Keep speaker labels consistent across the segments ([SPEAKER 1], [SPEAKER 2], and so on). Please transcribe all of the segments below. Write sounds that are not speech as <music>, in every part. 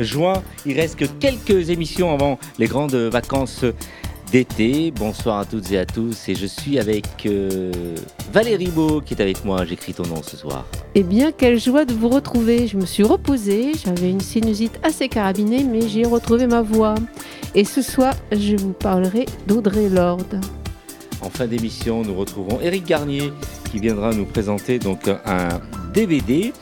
[SPEAKER 1] Juin, il reste que quelques émissions avant les grandes vacances d'été. Bonsoir à toutes et à tous. Et je suis avec euh, Valérie Beau qui est avec moi. J'écris ton nom ce soir.
[SPEAKER 2] Eh bien, quelle joie de vous retrouver. Je me suis reposée, j'avais une sinusite assez carabinée, mais j'ai retrouvé ma voix. Et ce soir, je vous parlerai d'Audrey Lorde.
[SPEAKER 1] En fin d'émission, nous retrouvons Eric Garnier qui viendra nous présenter donc un DVD.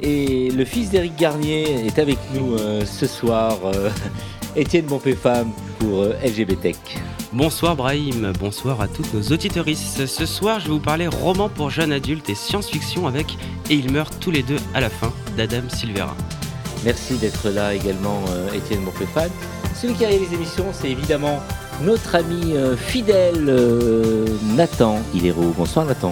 [SPEAKER 1] Et le fils d'Eric Garnier est avec nous euh, ce soir, euh, <laughs> Étienne Bonpé-Femme pour euh, LGBT.
[SPEAKER 3] Bonsoir Brahim, bonsoir à toutes nos auditeuristes. Ce soir, je vais vous parler roman pour jeunes adultes et science-fiction avec Et ils meurent tous les deux à la fin d'Adam Silvera.
[SPEAKER 1] Merci d'être là également, euh, Étienne Bonpé-Femme. Celui qui réalise l'émission, c'est évidemment notre ami euh, fidèle euh, Nathan Hilero. Bonsoir Nathan.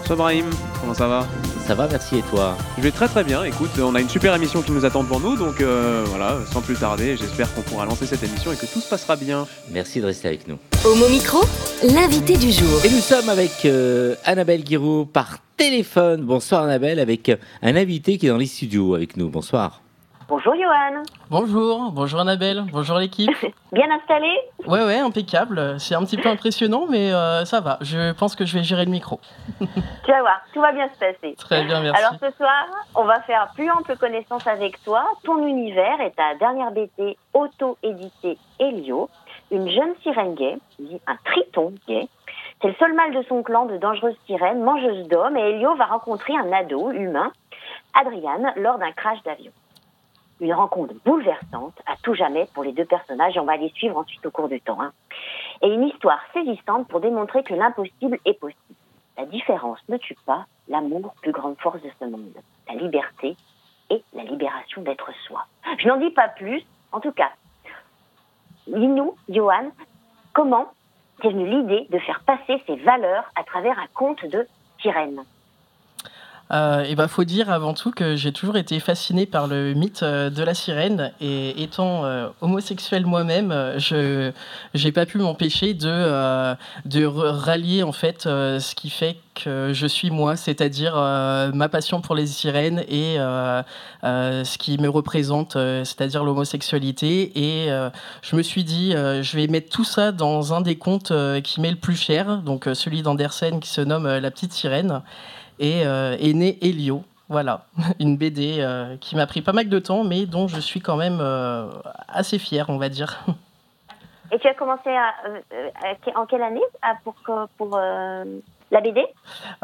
[SPEAKER 4] Bonsoir Brahim, comment ça va?
[SPEAKER 1] Ça va, merci et toi
[SPEAKER 4] Je vais très très bien, écoute, on a une super émission qui nous attend devant nous, donc euh, voilà, sans plus tarder, j'espère qu'on pourra lancer cette émission et que tout se passera bien.
[SPEAKER 1] Merci de rester avec nous.
[SPEAKER 5] Homo Micro, l'invité du jour.
[SPEAKER 1] Et nous sommes avec euh, Annabelle Guiraud par téléphone. Bonsoir Annabelle, avec euh, un invité qui est dans les studios avec nous. Bonsoir.
[SPEAKER 6] Bonjour Johan,
[SPEAKER 7] Bonjour, bonjour Annabelle, bonjour l'équipe. <laughs>
[SPEAKER 6] bien installé
[SPEAKER 7] Ouais, ouais, impeccable. C'est un petit peu impressionnant, mais euh, ça va. Je pense que je vais gérer le micro. <laughs>
[SPEAKER 6] Tu vas voir, tout va bien se passer.
[SPEAKER 7] Très bien, merci.
[SPEAKER 6] Alors ce soir, on va faire plus ample connaissance avec toi, ton univers et ta dernière BT auto-éditée Helio, une jeune sirène gay, dit un triton gay. C'est le seul mâle de son clan de dangereuses sirènes, mangeuses d'hommes, et Helio va rencontrer un ado humain, Adriane, lors d'un crash d'avion. Une rencontre bouleversante, à tout jamais pour les deux personnages, et on va les suivre ensuite au cours du temps. hein. Et une histoire saisissante pour démontrer que l'impossible est possible. La différence ne tue pas l'amour, plus grande force de ce monde. La liberté et la libération d'être soi. Je n'en dis pas plus. En tout cas, dis-nous, Johan, comment t'es venue l'idée de faire passer ces valeurs à travers un conte de sirène
[SPEAKER 7] Euh, bah, faut dire avant tout que j'ai toujours été fasciné par le mythe euh, de la sirène et étant euh, homosexuel moi-même, euh, je j'ai pas pu m'empêcher de euh, rallier en fait ce qui fait que je suis moi, c'est-à-dire ma passion pour les sirènes et ce qui me représente, c'est-à-dire l'homosexualité. Et je me suis dit, je vais mettre tout ça dans un des contes qui m'est le plus cher, donc celui d'Andersen qui se nomme La petite sirène et euh, est né Elio. Voilà, <laughs> une BD euh, qui m'a pris pas mal de temps, mais dont je suis quand même euh, assez fier, on va dire. <laughs>
[SPEAKER 6] Et tu as commencé en quelle année la BD?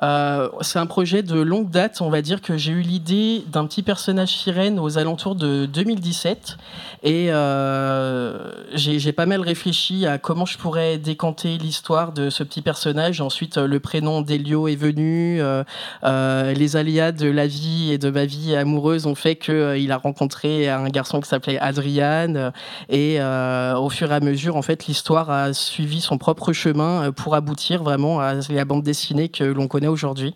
[SPEAKER 7] Euh, c'est un projet de longue date, on va dire que j'ai eu l'idée d'un petit personnage sirène aux alentours de 2017 et euh, j'ai pas mal réfléchi à comment je pourrais décanter l'histoire de ce petit personnage. Ensuite, euh, le prénom d'Elio est venu, les aléas de la vie et de ma vie amoureuse ont fait qu'il a rencontré un garçon qui s'appelait Adrian. Et au fur et à mesure, en fait, l'histoire a suivi son propre chemin pour aboutir vraiment à la bande dessinée que l'on connaît aujourd'hui.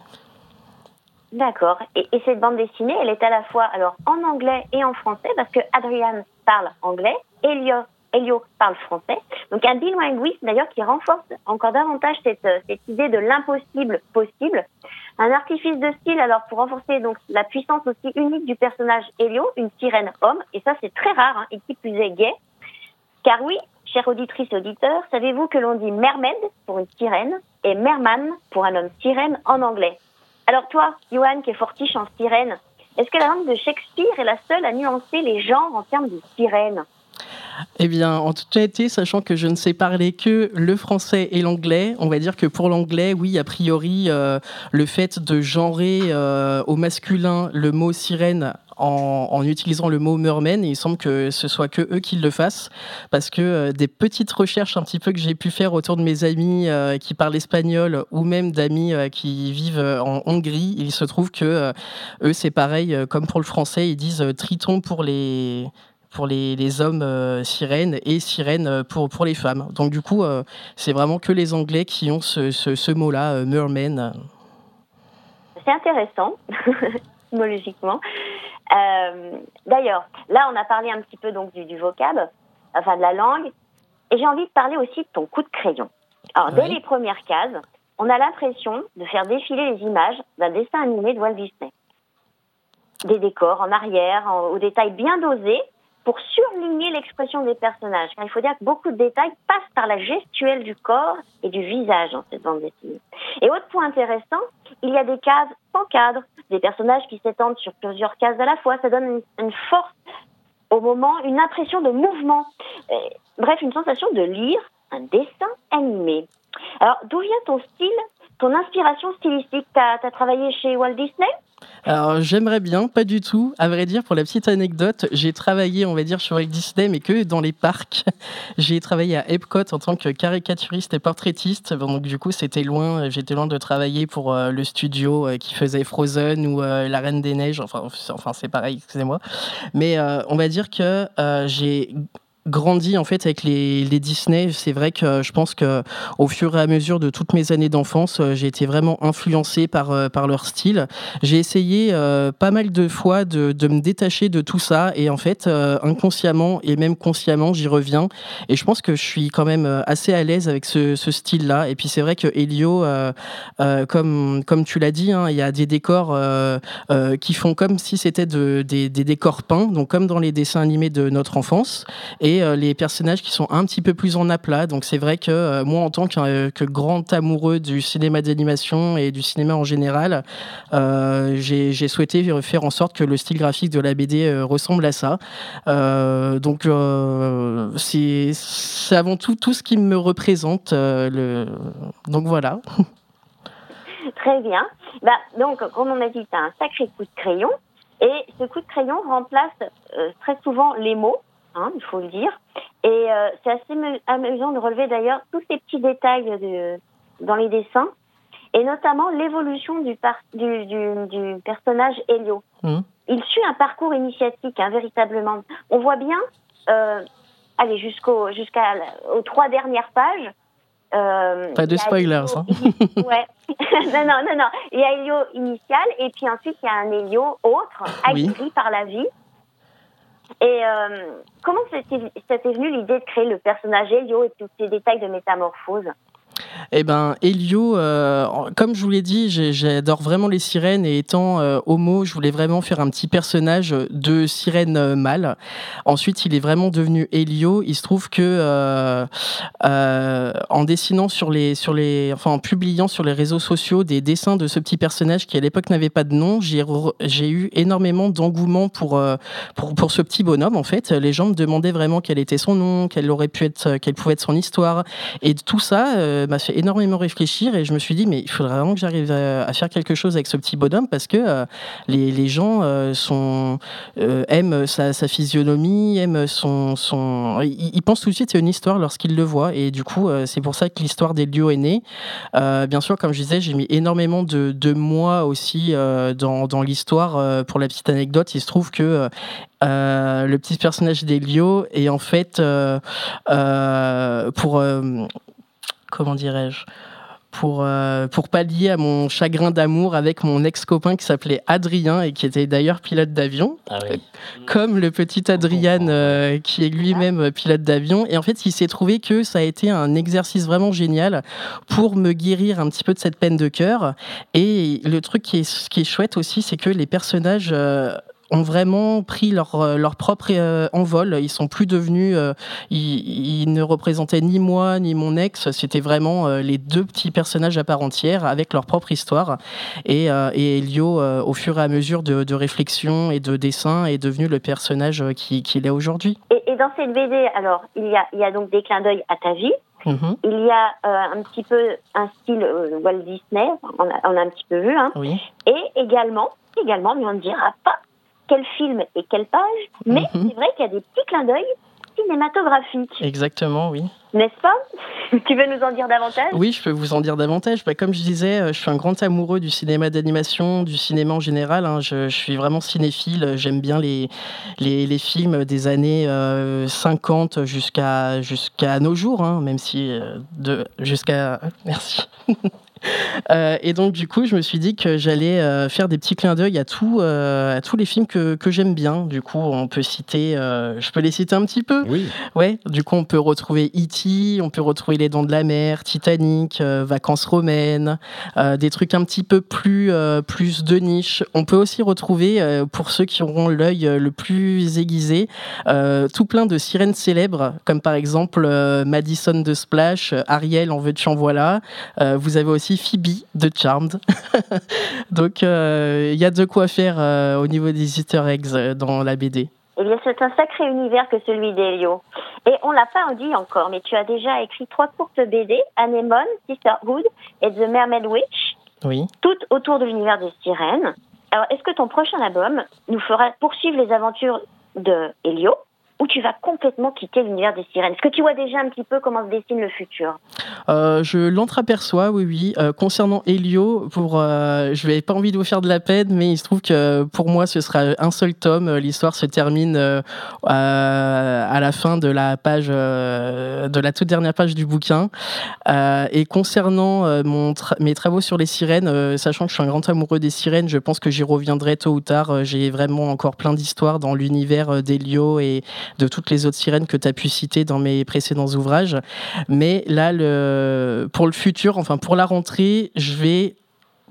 [SPEAKER 6] D'accord. Et, et cette bande dessinée, elle est à la fois alors en anglais et en français parce que Adrian parle anglais, Elio, Elio parle français. Donc un bilinguisme d'ailleurs qui renforce encore davantage cette, euh, cette idée de l'impossible possible. Un artifice de style alors pour renforcer donc la puissance aussi unique du personnage Elio, une sirène homme. Et ça c'est très rare hein, et qui plus est gay. Car oui, chère auditrice et auditeur, savez-vous que l'on dit mermaid pour une sirène et merman pour un homme sirène en anglais? Alors toi, Johan, qui est fortiche en sirène, est-ce que la langue de Shakespeare est la seule à nuancer les genres en termes de sirène?
[SPEAKER 7] Eh bien, en toute honnêteté, sachant que je ne sais parler que le français et l'anglais, on va dire que pour l'anglais, oui, a priori, euh, le fait de genrer euh, au masculin le mot sirène en, utilisant le mot merman, il semble que ce soit que eux qui le fassent, parce que euh, des petites recherches un petit peu que j'ai pu faire autour de mes amis euh, qui parlent espagnol ou même d'amis euh, qui vivent euh, en Hongrie, il se trouve que euh, eux, c'est pareil, euh, comme pour le français, ils disent euh, triton pour les pour les, les hommes sirènes et sirènes pour, pour les femmes. Donc du coup, c'est vraiment que les Anglais qui ont ce, ce, mot-là, merman.
[SPEAKER 6] C'est intéressant, <laughs> étymologiquement. D'ailleurs, là, on a parlé un petit peu donc du, du vocable, enfin de la langue, et j'ai envie de parler aussi de ton coup de crayon. Alors, dès les premières cases, on a l'impression de faire défiler les images d'un dessin animé de Walt Disney. Des décors en arrière, aux détails bien dosés, pour surligner l'expression des personnages. il faut dire que beaucoup de détails passent par la gestuelle du corps et du visage dans cette bande dessinée. Et autre point intéressant, il y a des cases sans cadre, des personnages qui s'étendent sur plusieurs cases à la fois. Ça donne une, une force au moment, une impression de mouvement. Bref, une sensation de lire un dessin animé. Alors, d'où vient ton style, ton inspiration stylistique Tu as, travaillé chez Walt Disney?
[SPEAKER 7] Alors j'aimerais bien, pas du tout. À vrai dire, pour la petite anecdote, j'ai travaillé, on va dire, sur Disney, mais que dans les parcs. <laughs> J'ai travaillé à Epcot en tant que caricaturiste et portraitiste. Donc du coup, c'était loin. J'étais loin de travailler pour euh, le studio euh, qui faisait Frozen ou euh, La Reine des Neiges. Enfin c'est pareil, excusez-moi. Mais on va dire que j'ai grandi en fait avec les, les Disney. C'est vrai que je pense que au fur et à mesure de toutes mes années d'enfance, euh, j'ai été vraiment influencé par euh, par leur style. J'ai essayé euh, pas mal de fois de, de, me détacher de tout ça et en fait inconsciemment et même consciemment j'y reviens et je pense que je suis quand même assez à l'aise avec ce, ce style-là. Et puis c'est vrai que Helio, comme comme tu l'as dit, hein, il y a des décors qui font comme si c'était de, des, des décors peints, donc comme dans les dessins animés de notre enfance et euh, les personnages qui sont un petit peu plus en aplat. Donc c'est vrai que euh, moi, en tant que, grand amoureux du cinéma d'animation et du cinéma en général, euh, j'ai souhaité faire en sorte que le style graphique de la BD ressemble à ça. donc c'est avant tout tout ce qui me représente. Donc voilà.
[SPEAKER 6] Très bien. Bah, donc, comme on a dit, as un sacré coup de crayon. Et ce coup de crayon remplace très souvent les mots. Hein, il faut le dire. Et euh, c'est assez amusant de relever d'ailleurs tous ces petits détails de, dans les dessins, et notamment l'évolution du, du, du, personnage Helio. Mmh. Il suit un parcours initiatique, hein, véritablement. On voit bien, euh, allez, jusqu'au, jusqu'à aux trois dernières pages.
[SPEAKER 7] Euh, Pas de spoilers, hein. <laughs>
[SPEAKER 6] ouais. <laughs> non, non, non, non. Il y a Helio initial, et puis ensuite il y a un Helio autre, aguerri par la vie. Et euh, comment c'était venu l'idée de créer le personnage Elio et tous ces détails de métamorphose?
[SPEAKER 7] Eh ben, Elio, euh, comme je vous l'ai dit, j'adore vraiment les sirènes et étant euh, homo, je voulais vraiment faire un petit personnage de sirène euh, mâle. Ensuite, il est vraiment devenu Elio. Il se trouve que en dessinant sur les, sur les, enfin en publiant sur les réseaux sociaux des dessins de ce petit personnage qui à l'époque n'avait pas de nom, j'ai eu énormément d'engouement pour, pour pour ce petit bonhomme. En fait, les gens me demandaient vraiment quel était son nom, quelle aurait pu être, quelle pouvait être son histoire, et tout ça m'a fait énormément réfléchir et je me suis dit, mais il faudrait vraiment que j'arrive à, faire quelque chose avec ce petit bonhomme parce que euh, les, les, gens euh, sont, euh, aiment sa, physionomie, aiment son. son... Ils, pensent tout de suite à une histoire lorsqu'ils le voient et du coup, c'est pour ça que l'histoire des lieux est née. bien sûr, comme je disais, j'ai mis énormément de, de mois aussi dans, dans l'histoire. pour la petite anecdote, il se trouve que le petit personnage d'Elio est en fait pour comment dirais-je pour, euh, pour pallier à mon chagrin d'amour avec mon ex-copain qui s'appelait Adrien et qui était d'ailleurs pilote d'avion, ah comme le petit Adrien euh, qui est lui-même pilote d'avion. Et en fait, il s'est trouvé que ça a été un exercice vraiment génial pour me guérir un petit peu de cette peine de cœur. Et le truc qui est, qui est chouette aussi, c'est que les personnages... Euh, ont vraiment pris leur, euh, leur propre euh, envol. Ils sont plus devenus, euh, ils, ne représentaient ni moi ni mon ex. C'était vraiment les deux petits personnages à part entière avec leur propre histoire. Et, et Elio, au fur et à mesure de, de, réflexion et de dessin, est devenu le personnage qu'il qui est aujourd'hui.
[SPEAKER 6] Et, dans cette BD, alors il y a, il y a donc des clins d'œil à ta vie. Mm-hmm. Il y a un petit peu un style Walt Disney, on a, on a, un petit peu vu, hein.
[SPEAKER 7] oui.
[SPEAKER 6] et également, également, mais on ne dira pas quel film et quelle page, mais mhm. c'est vrai qu'il y a des petits clins d'œil cinématographique.
[SPEAKER 7] Exactement, oui.
[SPEAKER 6] N'est-ce pas <laughs> Tu veux nous en dire davantage
[SPEAKER 7] Oui, je peux vous en dire davantage. Bah, comme je disais, euh, je suis un grand amoureux du cinéma d'animation, du cinéma en général. hein. Je, je suis vraiment cinéphile. J'aime bien les, les, les films des années euh, 50 jusqu'à jusqu'à nos jours, hein, même si euh, de jusqu'à <laughs> merci. <laughs> Euh, et donc du coup, je me suis dit que j'allais euh, faire des petits clins d'œil à, tout, euh, à tous les films que, que j'aime bien. Du coup, on peut citer, je peux les citer un petit peu.
[SPEAKER 1] Oui.
[SPEAKER 7] Ouais, du coup, on peut retrouver E.T., on peut retrouver Les Dents de la Mer, Titanic, Vacances romaines, des trucs un petit peu plus, plus de niche. On peut aussi retrouver, pour ceux qui auront l'œil le plus aiguisé, tout plein de sirènes célèbres, comme par exemple Madison de Splash, Ariel en veux-tu en voilà. Vous avez aussi Phoebe de Charmed. <laughs> Donc, euh, il y a de quoi faire euh, au niveau des easter eggs euh, dans la BD.
[SPEAKER 6] Eh bien, c'est un sacré univers que celui d'Elio. Et on l'a pas dit encore, mais tu as déjà écrit trois courtes BD, Anemone, Sisterhood et The Mermaid Witch,
[SPEAKER 7] Oui.
[SPEAKER 6] toutes autour de l'univers des sirènes. Alors, est-ce que ton prochain album nous fera poursuivre les aventures de Elio ou tu vas complètement quitter l'univers des sirènes Est-ce que tu vois déjà un petit peu comment se dessine le futur?
[SPEAKER 7] Euh, je l'entreaperçois, oui, oui. Euh, concernant Helio, pour, euh, je n'avais pas envie de vous faire de la peine, mais il se trouve que pour moi, ce sera un seul tome. L'histoire se termine à la fin de la page, de la toute dernière page du bouquin. Et concernant mes travaux sur les sirènes, sachant que je suis un grand amoureux des sirènes, je pense que j'y reviendrai tôt ou tard. J'ai vraiment encore plein d'histoires dans l'univers d'Helio et de toutes les autres sirènes que tu as pu citer dans mes précédents ouvrages. Mais là, pour le futur, enfin pour la rentrée, je vais,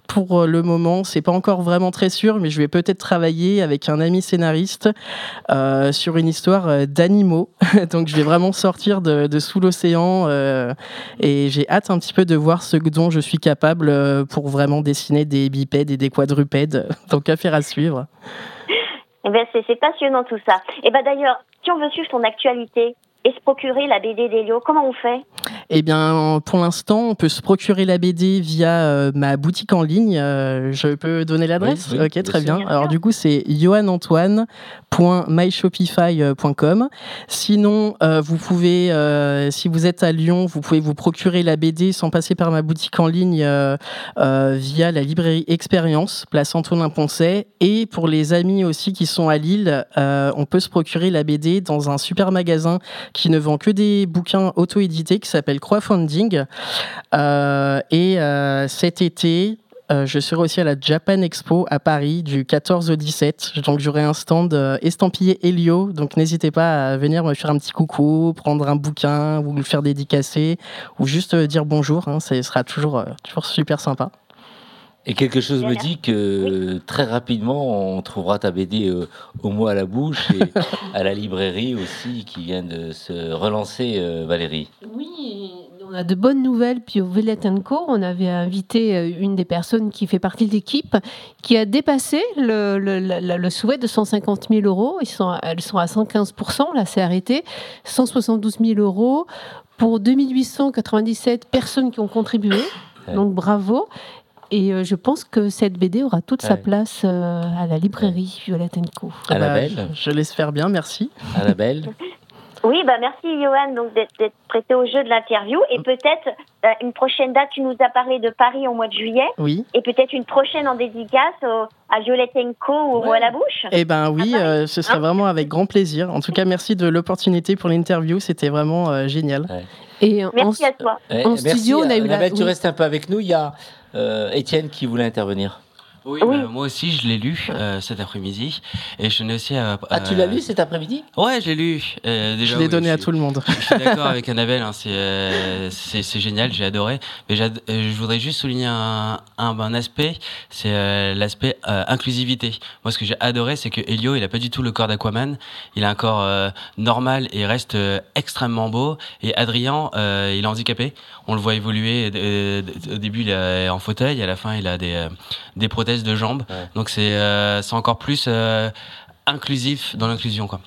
[SPEAKER 7] pour le moment, c'est pas encore vraiment très sûr, mais je vais peut-être travailler avec un ami scénariste euh, sur une histoire euh, d'animaux. <laughs> Donc je vais vraiment sortir de, sous l'océan euh, et j'ai hâte un petit peu de voir ce dont je suis capable pour vraiment dessiner des bipèdes et des quadrupèdes. <laughs> Donc affaire à suivre.
[SPEAKER 6] Eh bien, c'est passionnant tout ça. Et ben d'ailleurs, si on veut suivre ton actualité et se procurer la BD d'Elio, comment on fait?
[SPEAKER 7] Eh bien, pour l'instant, on peut se procurer la BD via euh, ma boutique en ligne. Euh, je peux donner l'adresse?
[SPEAKER 1] Oui, oui,
[SPEAKER 7] Ok, très bien. Alors, du coup, c'est johannantoine.myshopify.com. Sinon, euh, vous pouvez, euh, si vous êtes à Lyon, vous pouvez vous procurer la BD sans passer par ma boutique en ligne euh, euh, via la librairie Expérience, place Antonin Poncet. Et pour les amis aussi qui sont à Lille, euh, on peut se procurer la BD dans un super magasin qui ne vend que des bouquins auto-édités qui s'appelle Crowdfunding. Euh, et euh, cet été, euh, je serai aussi à la Japan Expo à Paris du 14 au 17. Donc j'aurai un stand estampillé Helio. Donc n'hésitez pas à venir me faire un petit coucou, prendre un bouquin ou le faire dédicacer ou juste dire bonjour. hein. Ce sera toujours, toujours super sympa.
[SPEAKER 1] Et quelque chose me dit que très rapidement, on trouvera ta BD euh, au mot à la bouche et <laughs> à la librairie aussi qui vient de se relancer, euh, Valérie.
[SPEAKER 2] Oui, on a de bonnes nouvelles. Puis au Vellet Co, on avait invité euh, une des personnes qui fait partie de l'équipe qui a dépassé le, le- le- le souhait de 150 000 euros. Ils sont, à- elles sont à 115% là c'est arrêté. 172 000 euros pour 2897 personnes qui ont contribué. Donc bravo. Et euh, je pense que cette BD aura toute sa place euh, à la librairie Violet Co.
[SPEAKER 1] Annabelle
[SPEAKER 7] Bah, je, je l'espère bien, merci.
[SPEAKER 1] Annabelle <laughs>
[SPEAKER 6] Oui, bah merci Johan donc d'être prêté au jeu de l'interview et peut-être euh, une prochaine date. Tu nous as parlé de Paris au mois de juillet
[SPEAKER 7] Oui.
[SPEAKER 6] et peut-être une prochaine en dédicace au- à Violette Co ou au à la bouche.
[SPEAKER 7] Eh ben oui, euh, ce sera
[SPEAKER 6] Hein
[SPEAKER 7] vraiment avec grand plaisir. En tout cas, merci de l'opportunité pour l'interview. C'était vraiment euh, génial.
[SPEAKER 2] Et en-
[SPEAKER 6] Merci à toi.
[SPEAKER 1] Eh,
[SPEAKER 2] En
[SPEAKER 1] merci,
[SPEAKER 2] studio, on a eu la-
[SPEAKER 1] tu
[SPEAKER 2] oui.
[SPEAKER 1] restes un peu avec nous. Il y a euh, Étienne qui voulait intervenir.
[SPEAKER 3] Oui,
[SPEAKER 6] Oui.
[SPEAKER 3] bah, moi aussi je l'ai lu euh, cet après-midi et je tenais aussi à.
[SPEAKER 1] Ah, tu
[SPEAKER 3] euh,
[SPEAKER 1] l'as lu cet après-midi?
[SPEAKER 3] Ouais, je l'ai lu. Euh, déjà,
[SPEAKER 7] je l'ai
[SPEAKER 3] oui,
[SPEAKER 7] donné à tout le monde.
[SPEAKER 3] Je suis d'accord avec <laughs> Annabelle, hein, c'est euh, c'est génial, j'ai adoré. Mais euh, je voudrais juste souligner un, un, un aspect, c'est euh, l'aspect euh, inclusivité. Moi, ce que j'ai adoré, c'est que Helio, il a pas du tout le corps d'Aquaman. Il a un corps euh, normal et reste euh, extrêmement beau. Et Adrien, euh, il est handicapé. On le voit évoluer. euh, au début, il est en fauteuil, à la fin, il a des, euh, des prothèses de jambes.
[SPEAKER 1] Ouais.
[SPEAKER 3] Donc, c'est euh, c'est encore plus euh, inclusif dans l'inclusion, quoi.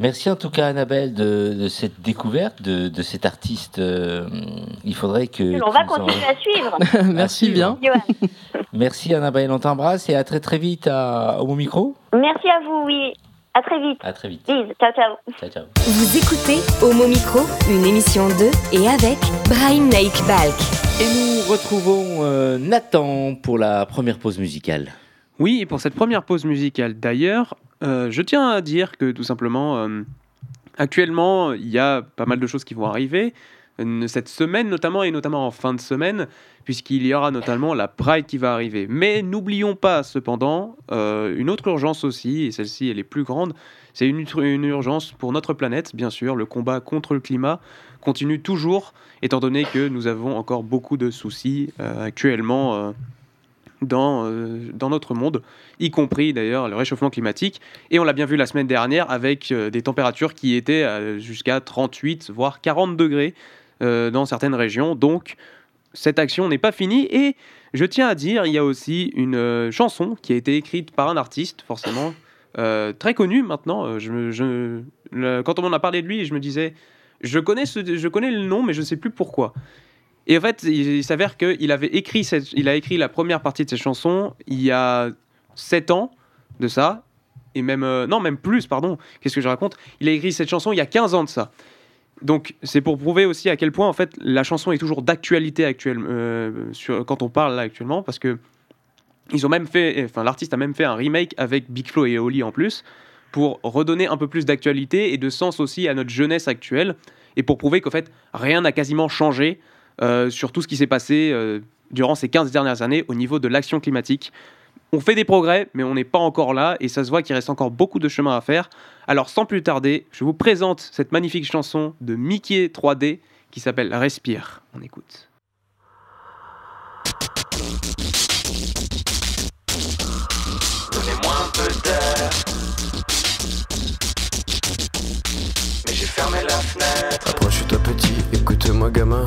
[SPEAKER 1] Merci en tout cas Annabelle de, de cette découverte, de, de cet artiste. euh, il faudrait que...
[SPEAKER 6] On va
[SPEAKER 1] en-
[SPEAKER 6] continuer à suivre. <laughs>
[SPEAKER 7] merci bien.
[SPEAKER 1] Merci Annabelle, on t'embrasse et à très très vite à, au micro.
[SPEAKER 6] Merci à vous, oui. À très vite.
[SPEAKER 1] À très vite.
[SPEAKER 6] Ciao, ciao.
[SPEAKER 1] Ciao, ciao.
[SPEAKER 5] Vous écoutez Homo Micro, une émission de et avec Brahim Naik Balk.
[SPEAKER 1] Et nous retrouvons euh, Nathan pour la première pause musicale.
[SPEAKER 4] Oui, pour cette première pause musicale d'ailleurs, euh, je tiens à dire que tout simplement, euh, actuellement, il y a pas mal de choses qui vont arriver. Cette semaine notamment, et notamment en fin de semaine, puisqu'il y aura notamment la Pride qui va arriver. Mais n'oublions pas cependant euh, une autre urgence aussi, et celle-ci elle est plus grande, c'est une, urgence pour notre planète, bien sûr. Le combat contre le climat continue toujours, étant donné que nous avons encore beaucoup de soucis euh, actuellement euh, dans, dans notre monde, y compris d'ailleurs le réchauffement climatique. Et on l'a bien vu la semaine dernière avec des températures qui étaient jusqu'à 38, voire 40 degrés euh, dans certaines régions. Donc cette action n'est pas finie. Et je tiens à dire, il y a aussi une euh, chanson qui a été écrite par un artiste, forcément, euh, très connu maintenant. Quand on m'en a parlé de lui, je me disais, je connais, le nom, mais je ne sais plus pourquoi. Et en fait, il, s'avère qu'il avait écrit, il a écrit la première partie de cette chanson il y a 7 ans de ça, et même, non, même plus, pardon, qu'est-ce que je raconte? Il a écrit cette chanson il y a 15 ans de ça. Donc c'est pour prouver aussi à quel point en fait la chanson est toujours d'actualité actuelle euh, quand on parle là actuellement parce que ils ont même fait, enfin l'artiste a même fait un remake avec Big Flo et Oli en plus pour redonner un peu plus d'actualité et de sens aussi à notre jeunesse actuelle et pour prouver qu'en fait rien n'a quasiment changé euh, sur tout ce qui s'est passé euh, durant ces 15 dernières années au niveau de l'action climatique. On fait des progrès, mais on n'est pas encore là, et ça se voit qu'il reste encore beaucoup de chemin à faire. Alors sans plus tarder, je vous présente cette magnifique chanson de Mickey 3D qui s'appelle Respire. On écoute.
[SPEAKER 8] Donnez-moi un peu d'air. Mais j'ai fermé la fenêtre.
[SPEAKER 9] Approche-toi petit, écoute-moi gamin.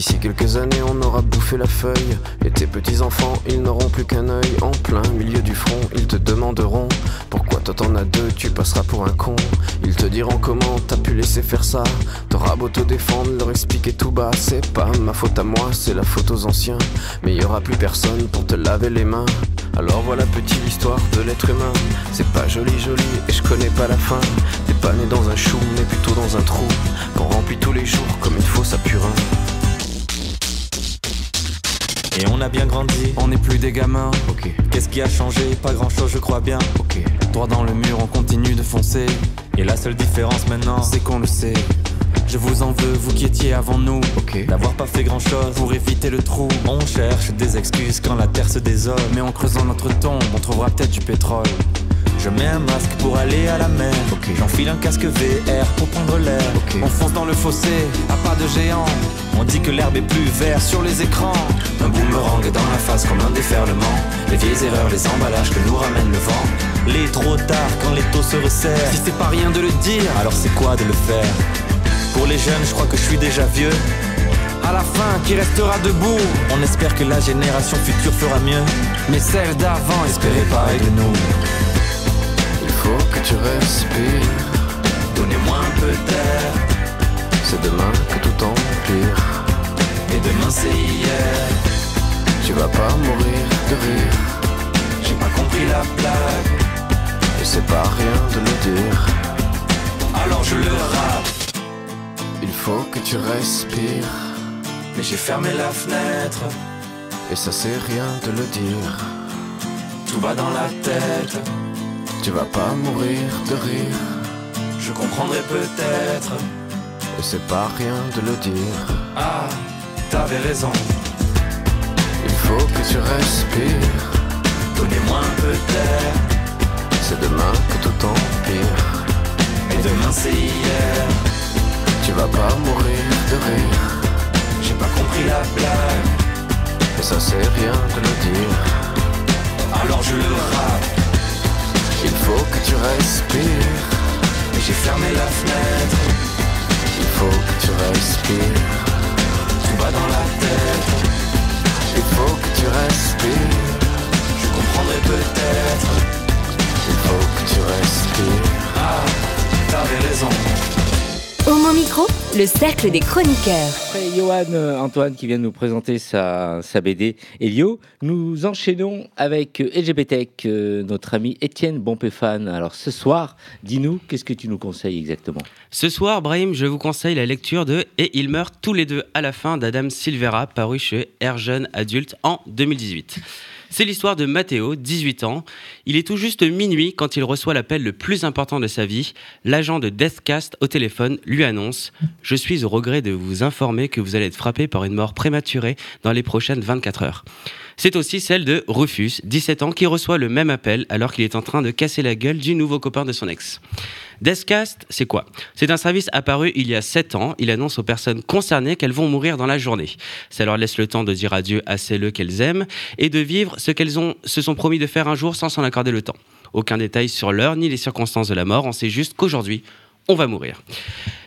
[SPEAKER 9] D'ici quelques années, on aura bouffé la feuille. Et tes petits-enfants, ils n'auront plus qu'un œil. En plein milieu du front, ils te demanderont Pourquoi toi t'en as deux, tu passeras pour un con. Ils te diront comment t'as pu laisser faire ça. T'auras beau te défendre, leur expliquer tout bas. C'est pas ma faute à moi, c'est la faute aux anciens. Mais y aura plus personne pour te laver les mains. Alors voilà petit l'histoire de l'être humain. C'est pas joli joli et je connais pas la fin. T'es pas né dans un chou, mais plutôt dans un trou. Qu'on remplit tous les jours comme il faut sa purin.
[SPEAKER 10] Et on a bien grandi, on n'est plus des gamins.
[SPEAKER 9] Ok,
[SPEAKER 10] Qu'est-ce qui a changé? Pas grand chose, je crois bien.
[SPEAKER 9] ok.
[SPEAKER 10] Droit dans le mur, on continue de foncer. Et la seule différence maintenant, c'est qu'on le sait. Je vous en veux, vous qui étiez avant nous.
[SPEAKER 9] Ok.
[SPEAKER 10] D'avoir pas fait grand chose pour éviter le trou. On cherche des excuses quand la terre se désole. Mais en creusant notre tombe, on trouvera peut-être du pétrole. Je mets un masque pour aller à la mer. J'enfile un casque VR pour prendre l'air. On fonce dans le fossé, à pas de géant. On dit que l'herbe est plus verte sur les écrans. Un boomerang dans la face comme un déferlement. Les vieilles erreurs, les emballages que nous ramène le vent. Les trop tard quand les taux se resserrent. Si c'est pas rien de le dire, alors c'est quoi de le faire? Pour les jeunes, je crois que je suis déjà vieux. À la fin, qui restera debout? On espère que la génération future fera mieux. Mais celle d'avant, espérez pareil de nous.
[SPEAKER 9] Faut que tu respires.
[SPEAKER 10] Donnez-moi un peu d'air.
[SPEAKER 9] C'est demain que tout empire.
[SPEAKER 10] Et demain c'est hier.
[SPEAKER 9] Tu vas pas mourir de rire.
[SPEAKER 10] J'ai pas compris la blague.
[SPEAKER 9] Et c'est pas rien de le dire.
[SPEAKER 10] Alors je le rappe.
[SPEAKER 9] Il faut que tu respires.
[SPEAKER 10] Mais j'ai fermé la fenêtre.
[SPEAKER 9] Et ça c'est rien de le dire.
[SPEAKER 10] Tout va dans la tête.
[SPEAKER 9] Tu vas pas mourir de rire.
[SPEAKER 10] Je comprendrai peut-être.
[SPEAKER 9] Et c'est pas rien de le dire.
[SPEAKER 10] Ah, t'avais raison.
[SPEAKER 9] Il faut que tu respires.
[SPEAKER 10] Donnez-moi un peu d'air.
[SPEAKER 9] C'est demain que tout empire.
[SPEAKER 10] Et demain c'est hier.
[SPEAKER 9] Tu vas pas mourir de rire.
[SPEAKER 10] J'ai pas compris la blague.
[SPEAKER 9] Et ça c'est rien de le dire.
[SPEAKER 10] Alors je le rappe.
[SPEAKER 9] Il faut que tu respires.
[SPEAKER 10] J'ai fermé la fenêtre.
[SPEAKER 9] Il faut que tu respires.
[SPEAKER 10] Tout va dans la tête.
[SPEAKER 9] Il faut que tu respires.
[SPEAKER 10] Je comprendrai peut-être.
[SPEAKER 9] Il faut que tu respires.
[SPEAKER 10] Ah, t'avais raison.
[SPEAKER 5] Homo Micro, le cercle des chroniqueurs.
[SPEAKER 1] Après Johan euh, Antoine qui vient de nous présenter sa, sa BD Elio, nous enchaînons avec euh, LGBTech, euh, notre ami Étienne Bompéfan. Alors ce soir, dis-nous, qu'est-ce que tu nous conseilles exactement?
[SPEAKER 3] Ce soir, Brahim, je vous conseille la lecture de Et ils meurent tous les deux à la fin d'Adam Silvera, paru chez Air Jeune Adulte en 2018. C'est l'histoire de Matteo, 18 ans. Il est tout juste minuit quand il reçoit l'appel le plus important de sa vie. L'agent de Deathcast au téléphone lui annonce Je suis au regret de vous informer que vous allez être frappé par une mort prématurée dans les prochaines 24 heures. C'est aussi celle de Rufus, 17 ans, qui reçoit le même appel alors qu'il est en train de casser la gueule du nouveau copain de son ex. Deathcast, c'est quoi? C'est un service apparu il y a 7 ans. Il annonce aux personnes concernées qu'elles vont mourir dans la journée. Ça leur laisse le temps de dire adieu à celles qu'elles aiment et de vivre ce qu'elles ont, se sont promis de faire un jour sans s'en accorder le temps. Aucun détail sur l'heure ni les circonstances de la mort, on sait juste qu'aujourd'hui, on va mourir.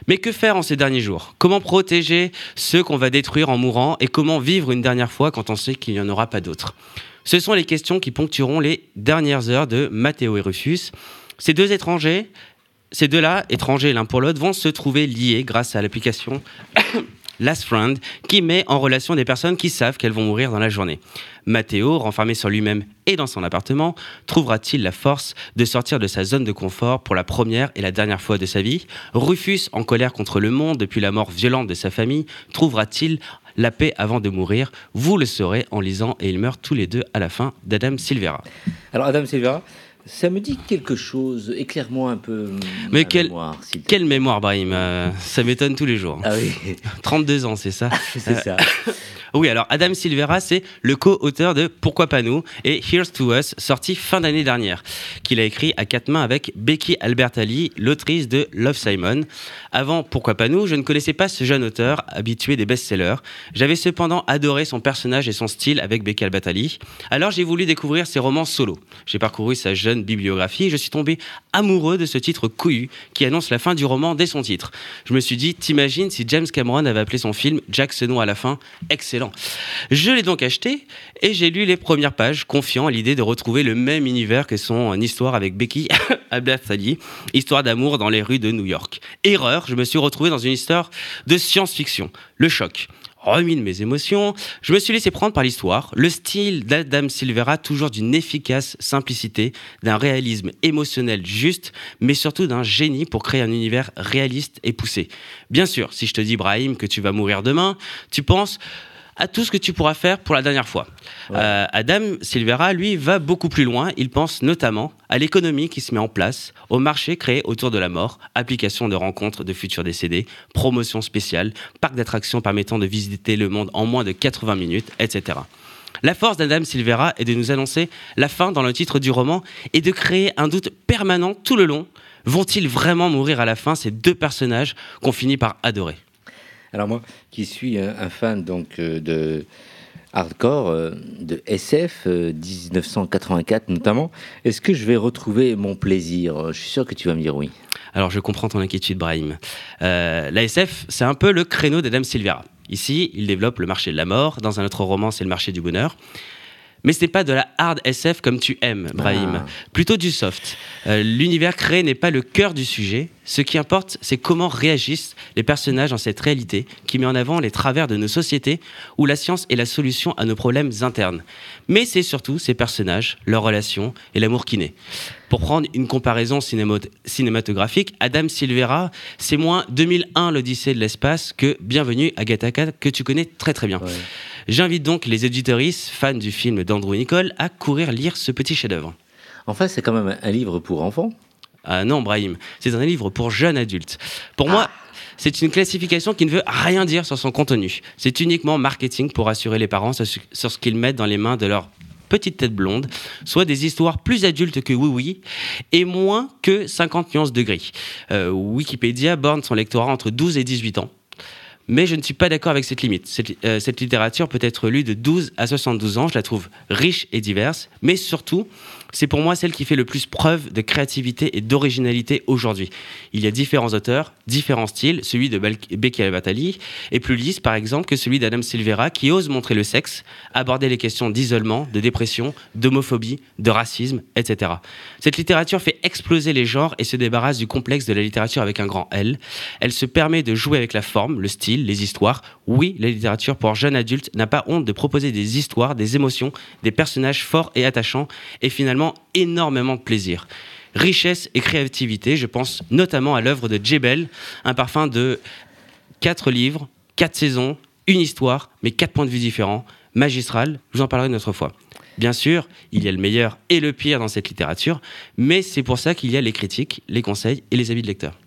[SPEAKER 3] Mais que faire en ces derniers jours? Comment protéger ceux qu'on va détruire en mourant et comment vivre une dernière fois quand on sait qu'il n'y en aura pas d'autres? Ce sont les questions qui ponctueront les dernières heures de Matteo et Rufus. Ces deux étrangers, ces deux-là, étrangers l'un pour l'autre, vont se trouver liés grâce à l'application <coughs> Last Friend qui met en relation des personnes qui savent qu'elles vont mourir dans la journée. Matteo, renfermé sur lui-même et dans son appartement, trouvera-t-il la force de sortir de sa zone de confort pour la première et la dernière fois de sa vie? Rufus, en colère contre le monde depuis la mort violente de sa famille, trouvera-t-il la paix avant de mourir? Vous le saurez en lisant Et ils meurent tous les deux à la fin d'Adam Silvera.
[SPEAKER 1] Alors Adam Silvera, ça me dit quelque chose. Éclaire-moi un peu
[SPEAKER 3] Mais
[SPEAKER 1] mémoire,
[SPEAKER 3] Quelle mémoire, Brahim Euh, Ça m'étonne tous les jours.
[SPEAKER 1] Ah oui, <laughs>
[SPEAKER 3] 32 ans, c'est ça <laughs>
[SPEAKER 1] c'est ça.
[SPEAKER 3] Oui, alors Adam Silvera, c'est le co-auteur de Pourquoi pas nous et Here's to Us, sorti fin d'année dernière, qu'il a écrit à quatre mains avec Becky Albertalli, l'autrice de Love Simon. Avant Pourquoi pas nous, je ne connaissais pas ce jeune auteur habitué des best-sellers. J'avais cependant adoré son personnage et son style avec Becky Albertalli. Alors j'ai voulu découvrir ses romans solo. J'ai parcouru sa jeune bibliographie et je suis tombé amoureux de ce titre couillu qui annonce la fin du roman dès son titre. Je me suis dit, t'imagines si James Cameron avait appelé son film Jack Snow à la fin? Excellent. Je l'ai donc acheté et j'ai lu les premières pages, confiant à l'idée de retrouver le même univers que son histoire avec Becky <laughs> Albertalli, histoire d'amour dans les rues de New York. Erreur, je me suis retrouvé dans une histoire de science-fiction. Le choc. Remis de mes émotions, je me suis laissé prendre par l'histoire, le style d'Adam Silvera, toujours d'une efficace simplicité, d'un réalisme émotionnel juste, mais surtout d'un génie pour créer un univers réaliste et poussé. Bien sûr, si je te dis, Brahim, que tu vas mourir demain, tu penses à tout ce que tu pourras faire pour la dernière fois. Euh, Adam Silvera, lui, va beaucoup plus loin. Il pense notamment à l'économie qui se met en place, au marché créé autour de la mort, application de rencontres de futurs décédés, promotion spéciale, parc d'attractions permettant de visiter le monde en moins de 80 minutes, etc. La force d'Adam Silvera est de nous annoncer la fin dans le titre du roman et de créer un doute permanent tout le long. Vont-ils vraiment mourir à la fin, ces deux personnages qu'on finit par adorer?
[SPEAKER 1] Alors moi, qui suis un, fan donc euh, de hardcore, euh, de SF, euh, 1984 notamment, est-ce que je vais retrouver mon plaisir? Je suis sûr que tu vas me dire oui.
[SPEAKER 3] Alors je comprends ton inquiétude, Brahim. Euh, la SF, c'est un peu le créneau d'Adam Silvera. Ici, il développe le marché de la mort. Dans un autre roman, c'est le marché du bonheur. Mais ce n'est pas de la hard SF comme tu aimes, Brahim.
[SPEAKER 1] Ah.
[SPEAKER 3] Plutôt du soft. Euh, L'univers créé n'est pas le cœur du sujet. Ce qui importe, c'est comment réagissent les personnages dans cette réalité qui met en avant les travers de nos sociétés où la science est la solution à nos problèmes internes. Mais c'est surtout ces personnages, leurs relations et l'amour qui naît. Pour prendre une comparaison cinématographique, Adam Silvera, c'est moins 2001 l'Odyssée de l'espace que Bienvenue à Gattaca que tu connais très très bien.
[SPEAKER 1] Ouais.
[SPEAKER 3] J'invite donc les auditoristes, fans du film d'Andrew Nicole, à courir lire ce petit chef-d'œuvre.
[SPEAKER 1] Enfin, c'est quand même un livre pour enfants.
[SPEAKER 3] Ah non, Brahim, c'est un livre pour jeunes adultes. Pour moi, c'est une classification qui ne veut rien dire sur son contenu. C'est uniquement marketing pour assurer les parents sur ce qu'ils mettent dans les mains de leur petite tête blonde, soit des histoires plus adultes que Oui Oui et moins que 50 nuances de gris. Euh, Wikipédia borne son lectorat entre 12 et 18 ans. Mais je ne suis pas d'accord avec cette limite. Cette, euh, cette littérature peut être lue de 12 à 72 ans. Je la trouve riche et diverse. Mais surtout, c'est pour moi celle qui fait le plus preuve de créativité et d'originalité aujourd'hui. Il y a différents auteurs, différents styles. Celui de Becky Albatali est plus lisse, par exemple, que celui d'Adam Silvera, qui ose montrer le sexe, aborder les questions d'isolement, de dépression, d'homophobie, de racisme, etc. Cette littérature fait exploser les genres et se débarrasse du complexe de la littérature avec un grand L. Elle se permet de jouer avec la forme, le style, les histoires. Oui, la littérature pour jeunes adultes n'a pas honte de proposer des histoires, des émotions, des personnages forts et attachants, et finalement énormément de plaisir. Richesse et créativité, je pense notamment à l'œuvre de Jebel, un parfum de quatre livres, quatre saisons, une histoire, mais quatre points de vue différents, magistral, je vous en parlerai une autre fois. Bien sûr, il y a le meilleur et le pire dans cette littérature, mais c'est pour ça qu'il y a les critiques, les conseils et les avis de lecteur.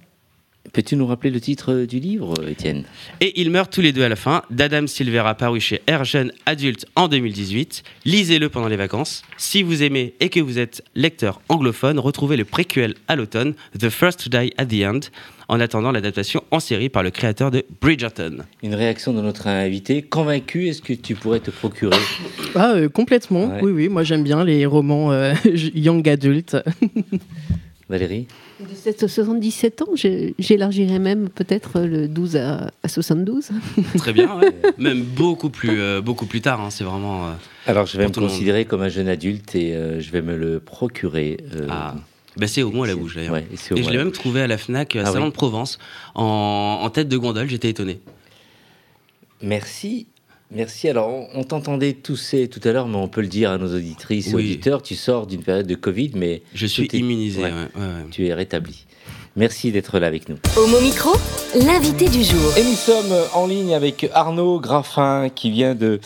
[SPEAKER 1] Peux-tu nous rappeler le titre du livre, Étienne?
[SPEAKER 3] Et ils meurent tous les deux à la fin, d'Adam Silvera paru chez Air Jeune Adulte en 2018. Lisez-le pendant les vacances. Si vous aimez et que vous êtes lecteur anglophone, retrouvez le préquel à l'automne, The First to Die at the End, en attendant l'adaptation en série par le créateur de Bridgerton.
[SPEAKER 1] Une réaction de notre invité. Convaincu, est-ce que tu pourrais te procurer?
[SPEAKER 7] Ah, euh, complètement.
[SPEAKER 1] Ouais.
[SPEAKER 7] Oui, oui, moi j'aime bien les romans euh, <laughs> young adult. <laughs>
[SPEAKER 1] Valérie
[SPEAKER 2] De 7 à 77 ans, j'élargirais même peut-être le 12 à, à 72. <laughs>
[SPEAKER 3] Très bien, ouais. même beaucoup plus, euh, beaucoup plus tard. hein, c'est vraiment. euh,
[SPEAKER 1] Alors, je vais me considérer comme un jeune adulte et euh, je vais me le procurer. euh,
[SPEAKER 3] Ah. bah, c'est au moins à la bouche d'ailleurs.
[SPEAKER 1] ouais, et
[SPEAKER 3] je l'ai
[SPEAKER 1] la
[SPEAKER 3] même trouvé à la Fnac, à
[SPEAKER 1] Ah
[SPEAKER 3] Salon
[SPEAKER 1] oui.
[SPEAKER 3] de Provence, en, en tête de gondole. J'étais étonné.
[SPEAKER 1] Merci. Merci. Alors, on, t'entendait tousser tout à l'heure, mais on peut le dire à nos auditrices et
[SPEAKER 3] Oui.
[SPEAKER 1] auditeurs. Tu sors d'une période de Covid, mais
[SPEAKER 3] Je suis
[SPEAKER 1] est-
[SPEAKER 3] immunisé.
[SPEAKER 1] ouais.
[SPEAKER 3] ouais, ouais, ouais.
[SPEAKER 1] tu es rétabli. Merci d'être là avec nous.
[SPEAKER 5] Homo Micro, l'invité du jour.
[SPEAKER 1] Et nous sommes en ligne avec Arnaud Graffin qui vient de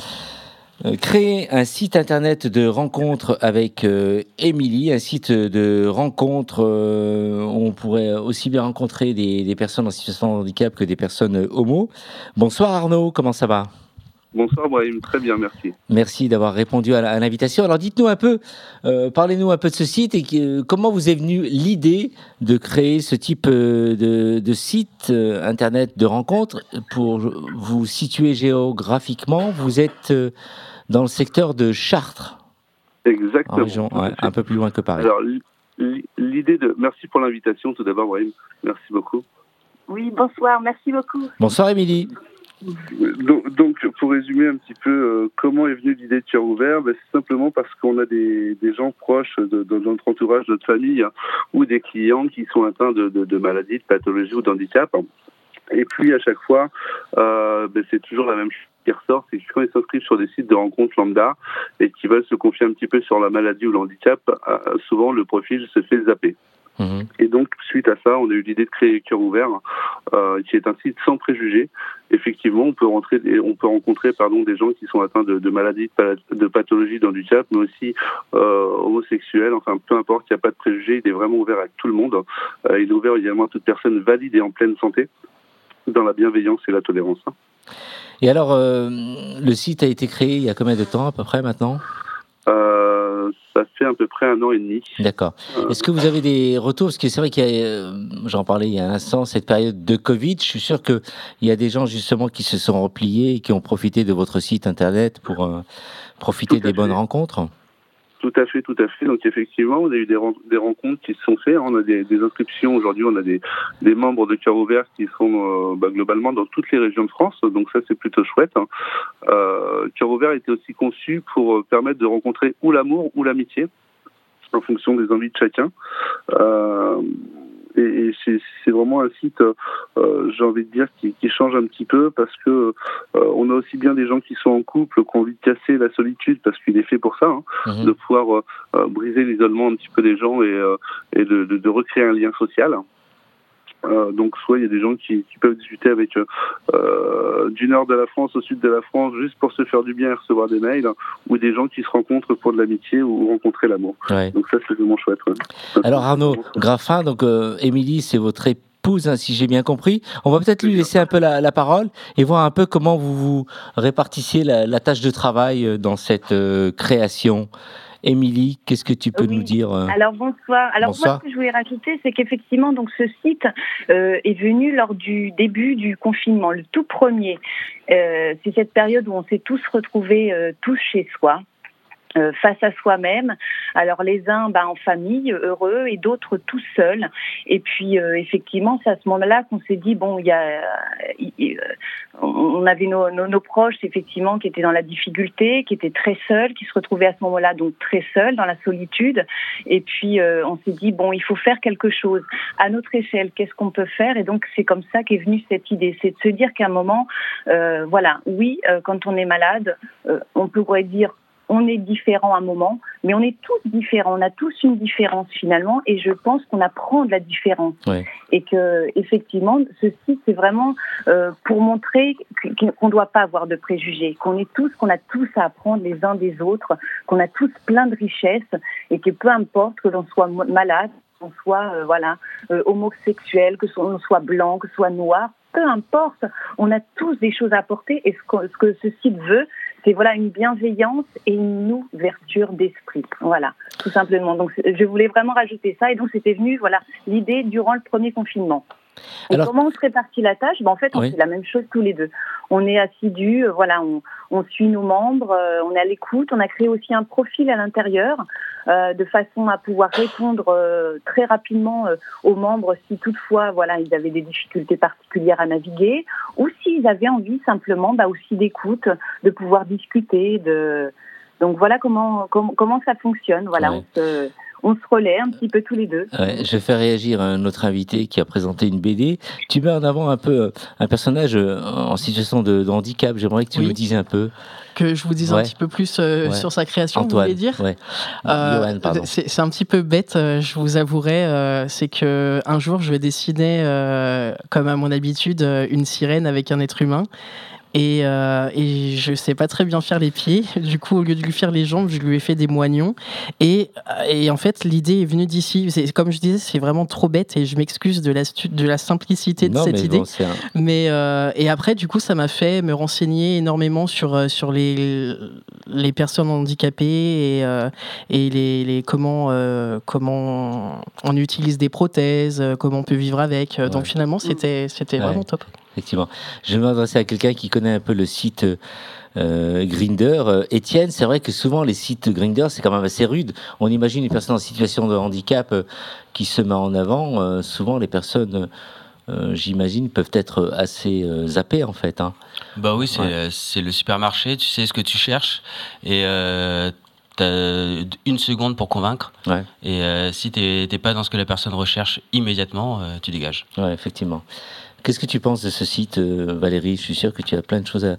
[SPEAKER 1] euh, créer un site internet de rencontre avec euh, Émilie, un site de rencontre euh, où on pourrait aussi bien rencontrer des, des personnes en situation de handicap que des personnes euh, homo. Bonsoir Arnaud, comment ça va?
[SPEAKER 11] Bonsoir Brahim, très bien, merci.
[SPEAKER 1] Merci d'avoir répondu à l'invitation. Alors dites-nous un peu, euh, parlez-nous un peu de ce site et que- comment vous est venue l'idée de créer ce type euh, de, de site euh, internet de rencontre pour vous situer géographiquement? Vous êtes euh, dans le secteur de Chartres, en
[SPEAKER 11] Exactement.
[SPEAKER 1] région, ouais, un peu plus loin que Paris.
[SPEAKER 11] Alors, l'idée de. Merci pour l'invitation tout d'abord, Brahim. Merci beaucoup.
[SPEAKER 6] Oui, bonsoir, merci beaucoup.
[SPEAKER 1] Bonsoir Émilie.
[SPEAKER 11] Donc, donc, pour résumer un petit peu, euh, comment est venue l'idée de Cœur ouvert ben, C'est simplement parce qu'on a des, gens proches de, notre entourage, de notre famille, hein, ou des clients qui sont atteints de maladies, de pathologies ou d'handicap. Et puis, à chaque fois, euh, ben, c'est toujours la même chose qui ressort, c'est que quand ils s'inscrivent sur des sites de rencontres lambda et qui veulent se confier un petit peu sur la maladie ou le handicap, euh, souvent le profil se fait zapper. Et donc, suite à ça, on a eu l'idée de créer Cœur ouvert, euh, qui est un site sans préjugés. Effectivement, on peut rentrer, on peut rencontrer, pardon, des gens qui sont atteints de, maladies, de, pala- de pathologies, d'handicap, mais aussi euh, homosexuels. Enfin, peu importe, il n'y a pas de préjugés. Il est vraiment ouvert à tout le monde. Euh, il est ouvert également à toute personne valide et en pleine santé, dans la bienveillance et la tolérance.
[SPEAKER 1] Et alors, le site a été créé il y a combien de temps à peu près maintenant?
[SPEAKER 11] Ça fait à peu près un an et demi.
[SPEAKER 1] D'accord.
[SPEAKER 11] Euh,
[SPEAKER 1] Est-ce que vous avez des retours? Parce que c'est vrai qu'il y a, euh, j'en parlais il y a un instant, cette période de Covid, je suis sûr qu'il y a des gens justement qui se sont repliés et qui ont profité de votre site internet pour euh, profiter des bonnes rencontres.
[SPEAKER 11] Tout à fait, tout à fait. Donc effectivement, on a eu des, ren- des rencontres qui se sont faites. On a des, inscriptions aujourd'hui. On a des, membres de Cœur Ouvert qui sont euh, bah, globalement dans toutes les régions de France. Donc ça, c'est plutôt chouette. hein. Euh, Cœur Ouvert était aussi conçu pour euh, permettre de rencontrer ou l'amour ou l'amitié en fonction des envies de chacun. Et et c'est vraiment un site, euh, j'ai envie de dire, qui, qui change un petit peu parce que euh, on a aussi bien des gens qui sont en couple, qui ont envie de casser la solitude parce qu'il est fait pour ça. hein
[SPEAKER 1] Mhm.
[SPEAKER 11] de pouvoir euh, euh, briser l'isolement un petit peu des gens et, euh, et de, de, de recréer un lien social. Euh, donc soit il y a des gens qui, qui peuvent discuter avec euh, euh, du nord de la France au sud de la France juste pour se faire du bien et recevoir des mails, ou des gens qui se rencontrent pour de l'amitié ou rencontrer l'amour.
[SPEAKER 1] Ouais.
[SPEAKER 11] Donc ça c'est vraiment chouette. ouais.
[SPEAKER 1] Alors Arnaud Graffin, donc euh, Émilie, c'est votre épouse hein, si j'ai bien compris. On va peut-être lui laisser un peu la, la, parole et voir un peu comment vous vous répartissiez la, la tâche de travail dans cette création. Émilie, qu'est-ce que tu peux
[SPEAKER 12] oui.
[SPEAKER 1] nous dire euh...
[SPEAKER 12] Alors bonsoir. Alors
[SPEAKER 1] bonsoir.
[SPEAKER 12] moi, ce que je voulais rajouter, c'est qu'effectivement, donc ce site euh, est venu lors du début du confinement, le tout premier. Euh, c'est cette période où on s'est tous retrouvés euh, tous chez soi. Euh, face à soi-même. Alors les uns bah, en famille, heureux, et d'autres tout seuls. Et puis euh, effectivement, c'est à ce moment-là qu'on s'est dit bon, il y a, euh, on avait nos, nos, proches effectivement qui étaient dans la difficulté, qui étaient très seuls, qui se retrouvaient à ce moment-là donc très seuls dans la solitude. Et puis on s'est dit bon, il faut faire quelque chose à notre échelle. Qu'est-ce qu'on peut faire? Et donc c'est comme ça qu'est venue cette idée, c'est de se dire qu'à un moment, voilà, oui, quand on est malade, on pourrait dire on est différent à un moment, mais on est tous différents. On a tous une différence finalement, et je pense qu'on apprend de la différence. Et que effectivement, ceci c'est vraiment euh, pour montrer qu'on ne doit pas avoir de préjugés, qu'on est tous, qu'on a tous à apprendre les uns des autres, qu'on a tous plein de richesses, et que peu importe que l'on soit malade, qu'on soit euh, voilà euh, homosexuel, que l'on soit blanc, que soit noir, peu importe, on a tous des choses à apporter, et ce que, ce, que ce site veut, c'est voilà une bienveillance et une ouverture d'esprit. Voilà, tout simplement. Donc je voulais vraiment rajouter ça et donc c'était venu voilà l'idée durant le premier confinement. Et Alors, comment on se répartit la tâche? Ben, En fait, on oui. fait la même chose tous les deux. On est assidus, euh, voilà, on, on, suit nos membres, euh, on est à l'écoute. On a créé aussi un profil à l'intérieur euh, de façon à pouvoir répondre euh, très rapidement aux membres si toutefois, voilà, ils avaient des difficultés particulières à naviguer ou s'ils avaient envie simplement, bah, aussi d'écoute, de pouvoir discuter. De... Donc voilà comment, comment, comment ça fonctionne. Voilà,
[SPEAKER 1] ouais.
[SPEAKER 12] on se on se relaie un petit peu tous les deux.
[SPEAKER 1] Ouais, je vais faire réagir un autre invité qui a présenté une BD. Tu mets en avant un peu un personnage en situation de, de handicap. J'aimerais que tu oui. nous dises un peu.
[SPEAKER 7] Que je vous dise ouais. un petit peu plus euh, ouais. sur sa création,
[SPEAKER 1] Antoine,
[SPEAKER 7] vous voulez dire
[SPEAKER 1] ouais.
[SPEAKER 7] euh, C'est un petit peu bête, euh, je vous avouerai. c'est que un jour, je vais dessiner, euh, comme à mon habitude, une sirène avec un être humain. Et, euh, et je sais pas très bien faire les pieds. <laughs> Du coup, au lieu de lui faire les jambes, je lui ai fait des moignons. Et, et en fait, l'idée est venue d'ici. Comme je disais, c'est vraiment trop bête et je m'excuse de la, de la simplicité de
[SPEAKER 1] non,
[SPEAKER 7] cette
[SPEAKER 1] mais
[SPEAKER 7] idée.
[SPEAKER 1] Bon, un...
[SPEAKER 7] Mais euh, et après, du coup, ça m'a fait me renseigner énormément sur euh, sur les les personnes handicapées et euh, et les, les comment euh, comment on utilise des prothèses, comment on peut vivre avec. Ouais. Donc finalement, c'était c'était ouais. vraiment top
[SPEAKER 1] effectivement. Je vais m'adresser à quelqu'un qui connaît un peu le site euh, Grinder. Euh, Étienne, c'est vrai que souvent les sites Grinder, c'est quand même assez rude. On imagine une personne en situation de handicap euh, qui se met en avant. Euh, souvent, les personnes, j'imagine, peuvent être assez zappées en fait. Hein.
[SPEAKER 3] Bah oui, c'est ouais. le supermarché. Tu sais ce que tu cherches et t'as une seconde pour convaincre.
[SPEAKER 1] Ouais.
[SPEAKER 3] Et si t'es pas dans ce que la personne recherche immédiatement, tu dégages.
[SPEAKER 1] Ouais, effectivement. Qu'est-ce que tu penses de ce site, euh, Valérie? Je suis sûr que tu as plein de choses à,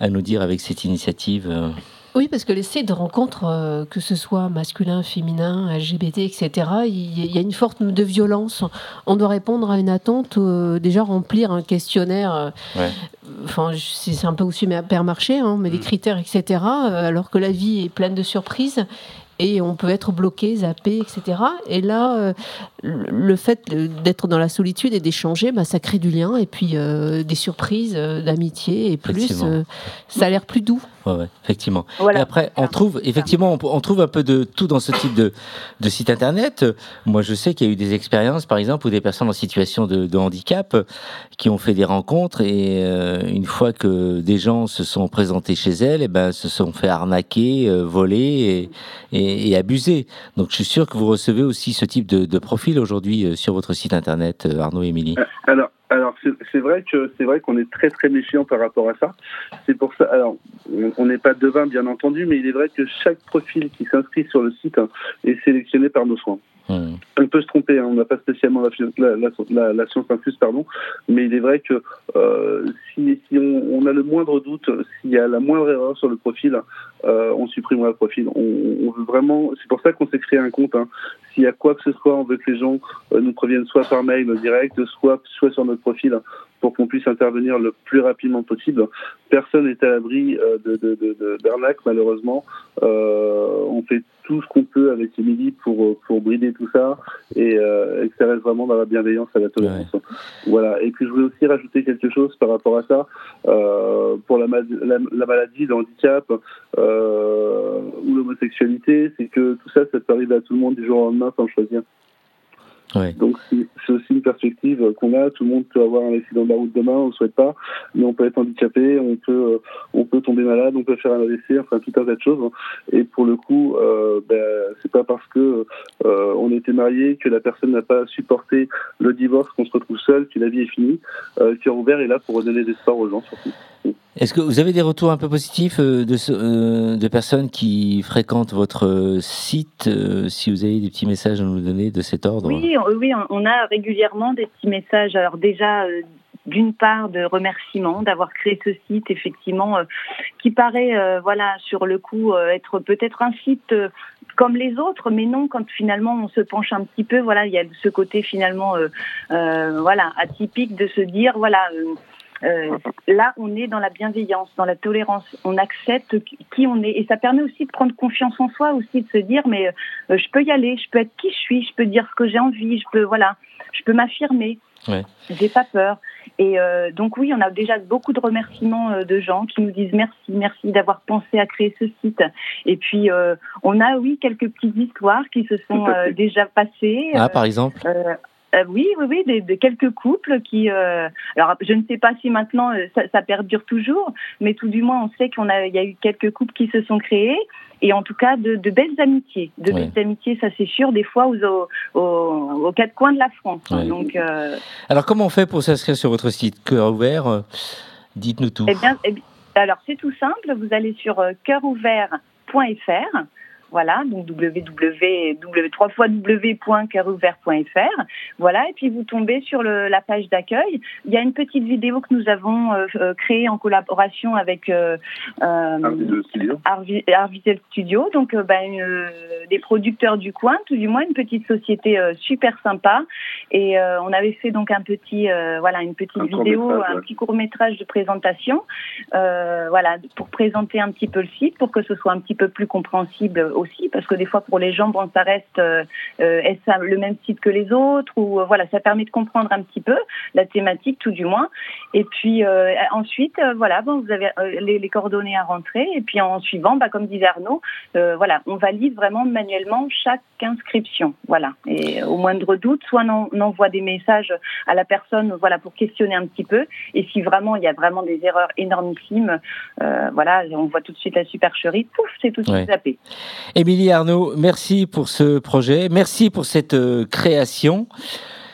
[SPEAKER 1] à nous dire avec cette initiative. Euh.
[SPEAKER 2] Oui, parce que les sites de rencontres, euh, que ce soit masculin, féminin, LGBT, etc., il y a une forme de violence. On doit répondre à une attente, euh, déjà remplir un questionnaire.
[SPEAKER 1] Ouais.
[SPEAKER 2] Enfin, c'est un peu aussi permarché, hein, mais mmh. des critères, etc., alors que la vie est pleine de surprises et on peut être bloqué, zappé, etc. Et là, euh, le fait d'être dans la solitude et d'échanger, bah, ça crée du lien et puis euh, des surprises, euh, d'amitié et plus, euh, ça a l'air plus doux.
[SPEAKER 1] Ouais, ouais, effectivement. Voilà. Et après, on trouve effectivement, on, on, trouve un peu de tout dans ce type de, de site internet. Moi, je sais qu'il y a eu des expériences, par exemple, où des personnes en situation de, de handicap qui ont fait des rencontres et euh, une fois que des gens se sont présentés chez elles, et ben se sont fait arnaquer, euh, voler et, et, et, abuser. Donc, je suis sûr que vous recevez aussi ce type de, de profil aujourd'hui euh, sur votre site internet, euh, Arnaud et Émilie.
[SPEAKER 11] Alors. Alors c'est vrai que c'est vrai qu'on est très très méfiant par rapport à ça. C'est pour ça. Alors on n'est pas devin bien entendu, mais il est vrai que chaque profil qui s'inscrit sur le site hein, est sélectionné par nos soins.
[SPEAKER 1] Mmh.
[SPEAKER 11] On peut se tromper, hein, on n'a pas spécialement la, la, la, la, science infuse, pardon, mais il est vrai que euh, si, si on, on, a le moindre doute, s'il y a la moindre erreur sur le profil, euh, on supprimera le profil. On, on veut vraiment, c'est pour ça qu'on s'est créé un compte. Hein. S'il y a quoi que ce soit, on veut que les gens euh, nous préviennent soit par mail direct, soit, soit sur notre profil pour qu'on puisse intervenir le plus rapidement possible. Personne n'est à l'abri euh, de, de, de, d'arnaque, malheureusement. Euh, on fait tout ce qu'on peut avec Émilie pour, pour brider tout ça et, euh, et, que ça reste vraiment dans la bienveillance et la tolérance. Ouais. Voilà. Et puis je voulais aussi rajouter quelque chose par rapport à ça. Euh, pour la, la, la, maladie, le handicap euh, ou l'homosexualité, c'est que tout ça, ça peut arriver à tout le monde du jour au lendemain sans choisir.
[SPEAKER 1] Ouais.
[SPEAKER 11] Donc c'est aussi une perspective qu'on a. Tout le monde peut avoir un accident de la route demain, on ne souhaite pas, mais on peut être handicapé, on peut, euh, on peut tomber malade, on peut faire un AVC, enfin tout un tas de choses. Et pour le coup, euh, ben, c'est pas parce que euh, on était marié que la personne n'a pas supporté le divorce qu'on se retrouve seul, que la vie est finie. Euh, le cœur ouvert est là pour redonner des l'espoir aux gens surtout.
[SPEAKER 1] Est-ce que vous avez des retours un peu positifs de, de personnes qui fréquentent votre site Si vous avez des petits messages à nous donner de cet ordre?
[SPEAKER 12] Oui, oui, on a régulièrement des petits messages. Alors déjà, euh, d'une part, de remerciements d'avoir créé ce site, effectivement, euh, qui paraît, euh, voilà, sur le coup, être peut-être un site comme les autres, mais non, quand finalement on se penche un petit peu, voilà, il y a ce côté finalement, voilà, atypique de se dire, voilà. Euh, là, on est dans la bienveillance, dans la tolérance. On accepte qui on est. Et ça permet aussi de prendre confiance en soi, aussi de se dire, mais euh, je peux y aller, je peux être qui je suis, je peux dire ce que j'ai envie, je peux, voilà, je peux m'affirmer.
[SPEAKER 1] Ouais.
[SPEAKER 12] J'ai pas peur. Et euh, donc oui, on a déjà beaucoup de remerciements euh, de gens qui nous disent merci, merci d'avoir pensé à créer ce site. Et puis euh, on a oui quelques petites histoires qui se sont déjà passées.
[SPEAKER 1] Ah, par exemple?
[SPEAKER 12] Euh, oui, oui, oui, des, des, quelques couples qui. Euh, alors, je ne sais pas si maintenant euh, ça, ça, perdure toujours, mais tout du moins, on sait qu'on a, il y a eu quelques couples qui se sont créés, et en tout cas de, de belles amitiés, de belles amitiés, ça c'est sûr, des fois aux, aux, aux, aux quatre coins de la France.
[SPEAKER 1] Ouais.
[SPEAKER 12] Donc, euh,
[SPEAKER 1] Alors, comment on fait pour s'inscrire sur votre site Cœur ouvert Dites-nous tout.
[SPEAKER 12] eh bien, eh bien, alors c'est tout simple. Vous allez sur cœurouvert.fr. Voilà, donc www, trois fois www.cœurouvert.fr. Voilà, et puis vous tombez sur le, la page d'accueil. Il y a une petite vidéo que nous avons euh, euh, créée en collaboration avec euh,
[SPEAKER 11] Studio.
[SPEAKER 12] Arvi- Arvisual Studio, donc euh, ben, une- des producteurs du coin, tout du moins une petite société euh, super sympa. Et euh, on avait fait donc un petit, euh, voilà, une petite
[SPEAKER 11] Un
[SPEAKER 12] vidéo, un
[SPEAKER 11] ouais.
[SPEAKER 12] petit court métrage de présentation, euh, voilà, pour présenter un petit peu le site, pour que ce soit un petit peu plus compréhensible aussi, parce que des fois pour les gens, bon, ça reste, euh, euh, est-ce le même site que les autres, ou euh, voilà, ça permet de comprendre un petit peu la thématique, tout du moins. Et puis ensuite, voilà, bon, vous avez les, les coordonnées à rentrer, et puis en suivant, bah, comme disait Arnaud, voilà, on valide vraiment manuellement chaque inscription, voilà. Et au moindre doute, soit on, on envoie des messages à la personne, voilà, pour questionner un petit peu, et si vraiment il y a vraiment des erreurs énormissimes, euh, voilà, on voit tout de suite la supercherie, pouf, c'est tout de suite
[SPEAKER 1] Ouais.
[SPEAKER 12] zappé.
[SPEAKER 1] Émilie Arnaud, merci pour ce projet, merci pour cette euh, création.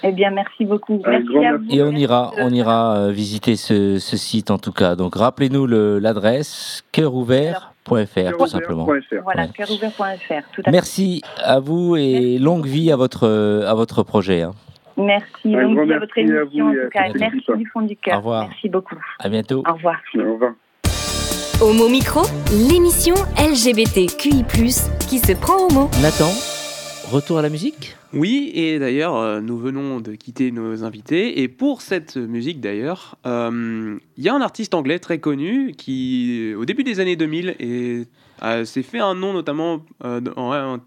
[SPEAKER 12] Eh bien, merci beaucoup. Merci à vous.
[SPEAKER 1] Et on ira, on ira euh, visiter ce, ce site en tout cas. Donc rappelez-nous le- l'adresse cœurouvert.fr tout simplement.
[SPEAKER 11] Cœurouvert.fr.
[SPEAKER 12] Voilà,
[SPEAKER 1] Ouais.
[SPEAKER 12] cœurouvert.fr, tout à fait.
[SPEAKER 1] Merci à vous et
[SPEAKER 12] Merci
[SPEAKER 1] longue vie à votre à votre projet. hein.
[SPEAKER 12] Merci,
[SPEAKER 11] Un
[SPEAKER 12] longue
[SPEAKER 11] grand
[SPEAKER 12] vie à votre
[SPEAKER 11] merci à
[SPEAKER 12] émission
[SPEAKER 11] vous
[SPEAKER 12] en
[SPEAKER 11] à
[SPEAKER 12] tout cas. Merci du fond du cœur.
[SPEAKER 1] Au revoir.
[SPEAKER 12] Merci beaucoup.
[SPEAKER 1] À bientôt.
[SPEAKER 12] Au revoir.
[SPEAKER 11] Au revoir.
[SPEAKER 5] Homo Micro, l'émission LGBTQI+, qui se prend au mot.
[SPEAKER 1] Nathan, retour à la musique?
[SPEAKER 4] Oui, et d'ailleurs, euh, nous venons de quitter nos invités. Et pour cette musique, d'ailleurs, euh, il y a un artiste anglais très connu qui, au début des années 2000, est- euh, s'est fait un nom notamment euh, en-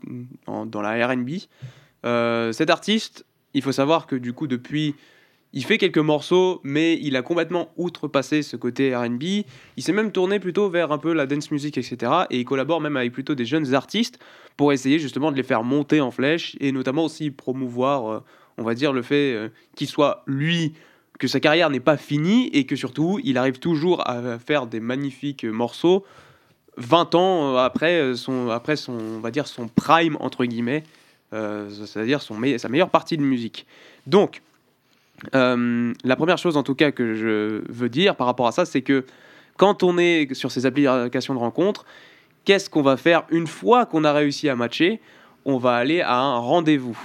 [SPEAKER 4] en- dans la RB. Euh, cet artiste, il faut savoir que du coup, depuis, il fait quelques morceaux, mais il a complètement outrepassé ce côté RB. Il s'est même tourné plutôt vers un peu la dance music, etc. Et il collabore même avec plutôt des jeunes artistes pour essayer justement de les faire monter en flèche et notamment aussi promouvoir, euh, on va dire, le fait euh, qu'il soit lui, que sa carrière n'est pas finie et que surtout il arrive toujours à faire des magnifiques morceaux 20 ans euh, après son, après son, on va dire, son prime, entre guillemets, c'est-à-dire son sa meilleure partie de musique. Donc, euh, la première chose en tout cas que je veux dire par rapport à ça, c'est que quand on est sur ces applications de rencontres, qu'est-ce qu'on va faire une fois qu'on a réussi à matcher? On va aller à un rendez-vous.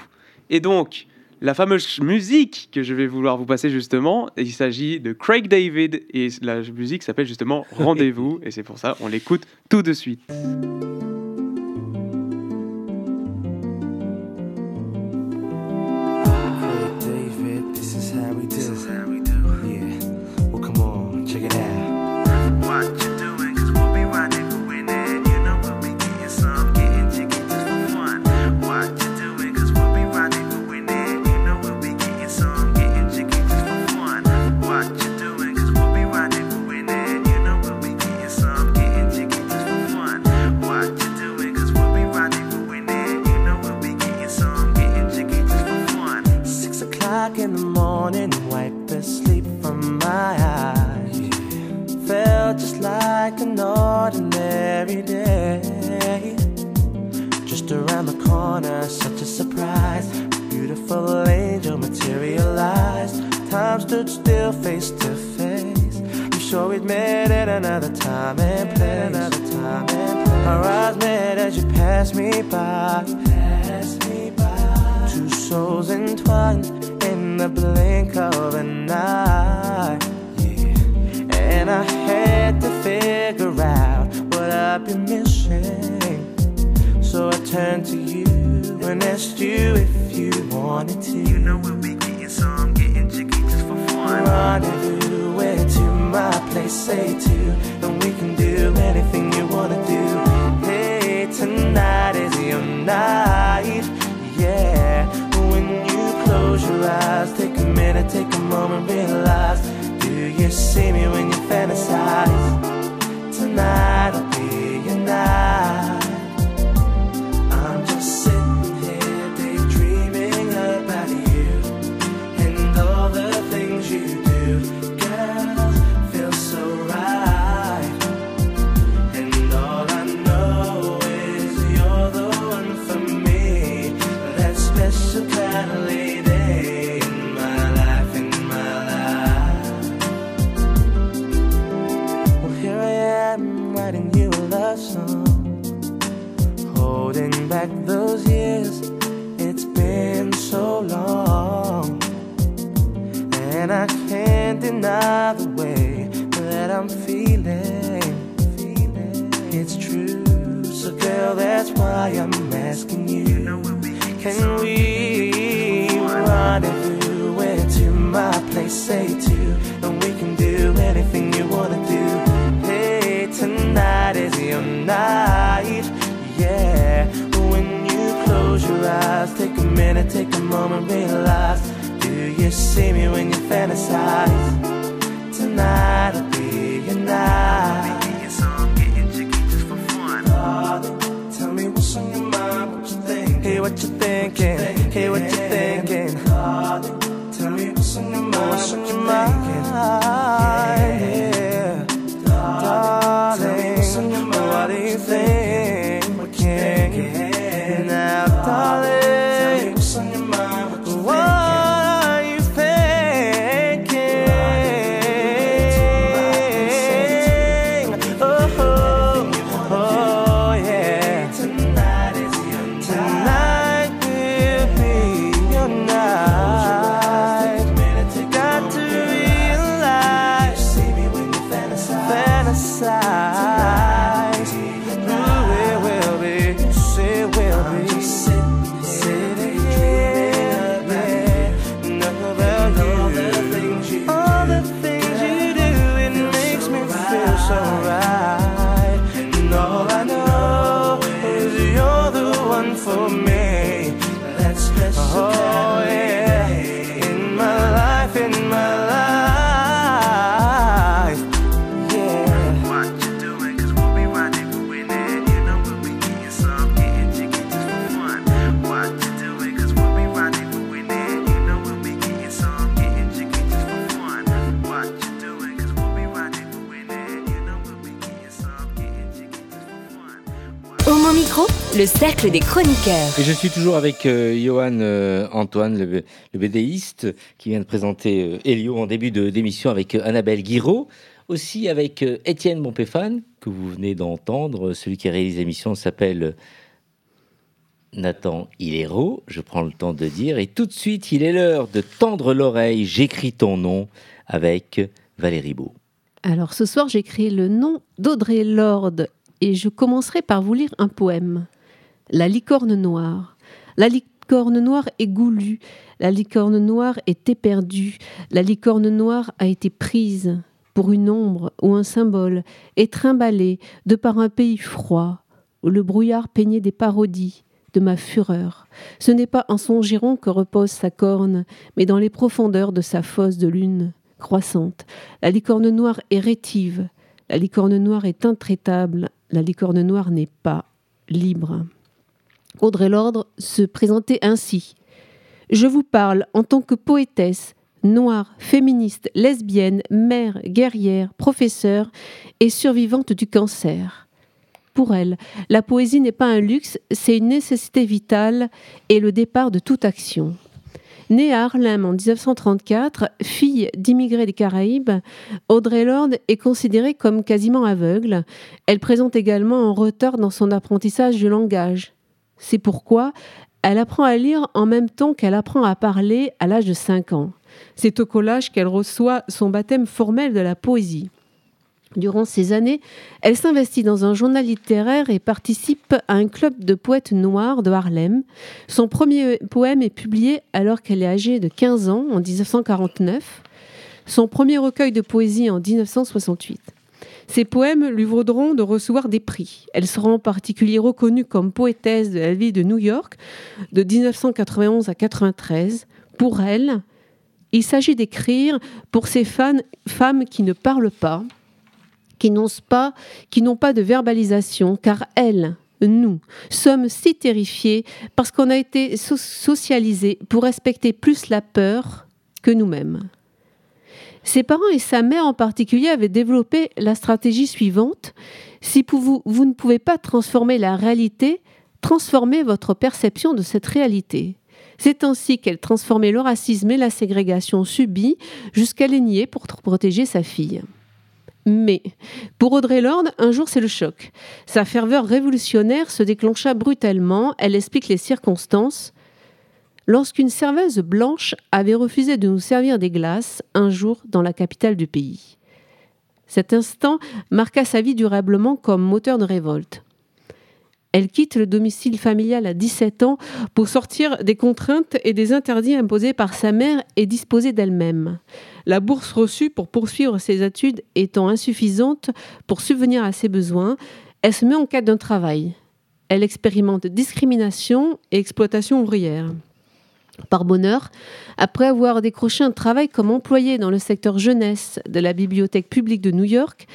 [SPEAKER 4] Et donc, la fameuse musique que je vais vouloir vous passer justement, il s'agit de Craig David et la musique s'appelle justement <laughs> Rendez-vous et c'est pour ça on l'écoute tout de suite.
[SPEAKER 5] Le cercle des chroniqueurs.
[SPEAKER 1] Je suis toujours avec euh, Johan euh, Antoine, le, le, qui vient de présenter euh, Elio en début d'émission avec euh, Annabelle Guiraud. Aussi avec Étienne Montpéfane, que vous venez d'entendre. Celui qui réalise l'émission s'appelle Nathan Hilero, je prends le temps de dire. Et tout de suite, il est l'heure de tendre l'oreille. J'écris ton nom avec Valérie Beau.
[SPEAKER 2] Alors ce soir, j'écris le nom d'Audrey Lorde et je commencerai par vous lire un poème la licorne noire. La licorne noire est goulue, la licorne noire est éperdue, la licorne noire a été prise pour une ombre ou un symbole, et trimballée de par un pays froid, où le brouillard peignait des parodies de ma fureur. Ce n'est pas en son giron que repose sa corne, mais dans les profondeurs de sa fosse de lune croissante. La licorne noire est rétive, la licorne noire est intraitable, la licorne noire n'est pas libre. Audrey Lordre se présentait ainsi. Je vous parle en tant que poétesse, noire, féministe, lesbienne, mère, guerrière, professeure et survivante du cancer. Pour elle, la poésie n'est pas un luxe, c'est une nécessité vitale et le départ de toute action. Née à Harlem en 1934, fille d'immigrés des Caraïbes, Audrey Lorde est considérée comme quasiment aveugle. Elle présente également un retard dans son apprentissage du langage. C'est pourquoi elle apprend à lire en même temps qu'elle apprend à parler à l'âge de 5 ans. C'est au collage qu'elle reçoit son baptême formel de la poésie. Durant ces années, elle s'investit dans un journal littéraire et participe à un club de poètes noirs de Harlem. Son premier poème est publié alors qu'elle est âgée de 15 ans, en 1949. Son premier recueil de poésie en 1968. Ses poèmes lui vaudront de recevoir des prix. Elle sera en particulier reconnue comme poétesse de la ville de New York de 1991 à 93. Pour elle, il s'agit d'écrire pour ces femmes qui ne parlent pas, qui n'osent pas, qui n'ont pas de verbalisation, car elles, nous, sommes si terrifiés parce qu'on a été socialisés pour respecter plus la peur que nous-mêmes. Ses parents et sa mère en particulier avaient développé la stratégie suivante. Si vous, ne pouvez pas transformer la réalité, transformez votre perception de cette réalité. C'est ainsi qu'elle transformait le racisme et la ségrégation subie jusqu'à les nier pour protéger sa fille. Mais pour Audrey Lorde, un jour c'est le choc. Sa ferveur révolutionnaire se déclencha brutalement, elle explique les circonstances. Lorsqu'une serveuse blanche avait refusé de nous servir des glaces un jour dans la capitale du pays. Cet instant marqua sa vie durablement comme moteur de révolte. Elle quitte le domicile familial à 17 ans pour sortir des contraintes et des interdits imposés par sa mère et disposer d'elle-même. La bourse reçue pour poursuivre ses études étant insuffisante pour subvenir à ses besoins, elle se met en quête d'un travail. Elle expérimente discrimination et exploitation ouvrière. Par bonheur, après avoir décroché un travail comme employée dans le secteur jeunesse de la bibliothèque publique de New York,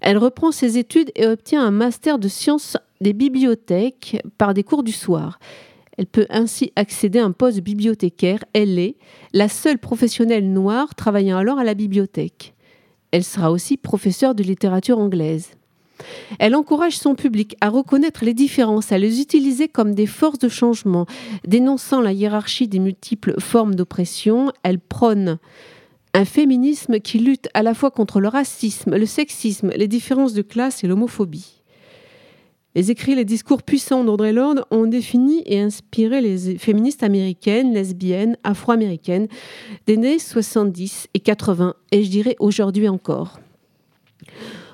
[SPEAKER 2] elle reprend ses études et obtient un master de sciences des bibliothèques par des cours du soir. Elle peut ainsi accéder à un poste bibliothécaire. Elle est la seule professionnelle noire travaillant alors à la bibliothèque. Elle sera aussi professeure de littérature anglaise. Elle encourage son public à reconnaître les différences, à les utiliser comme des forces de changement, dénonçant la hiérarchie des multiples formes d'oppression. Elle prône un féminisme qui lutte à la fois contre le racisme, le sexisme, les différences de classe et l'homophobie. Les écrits, les discours puissants d'Audrey Lorde ont défini et inspiré les féministes américaines, lesbiennes, afro-américaines des années 70 et 80, et je dirais aujourd'hui encore.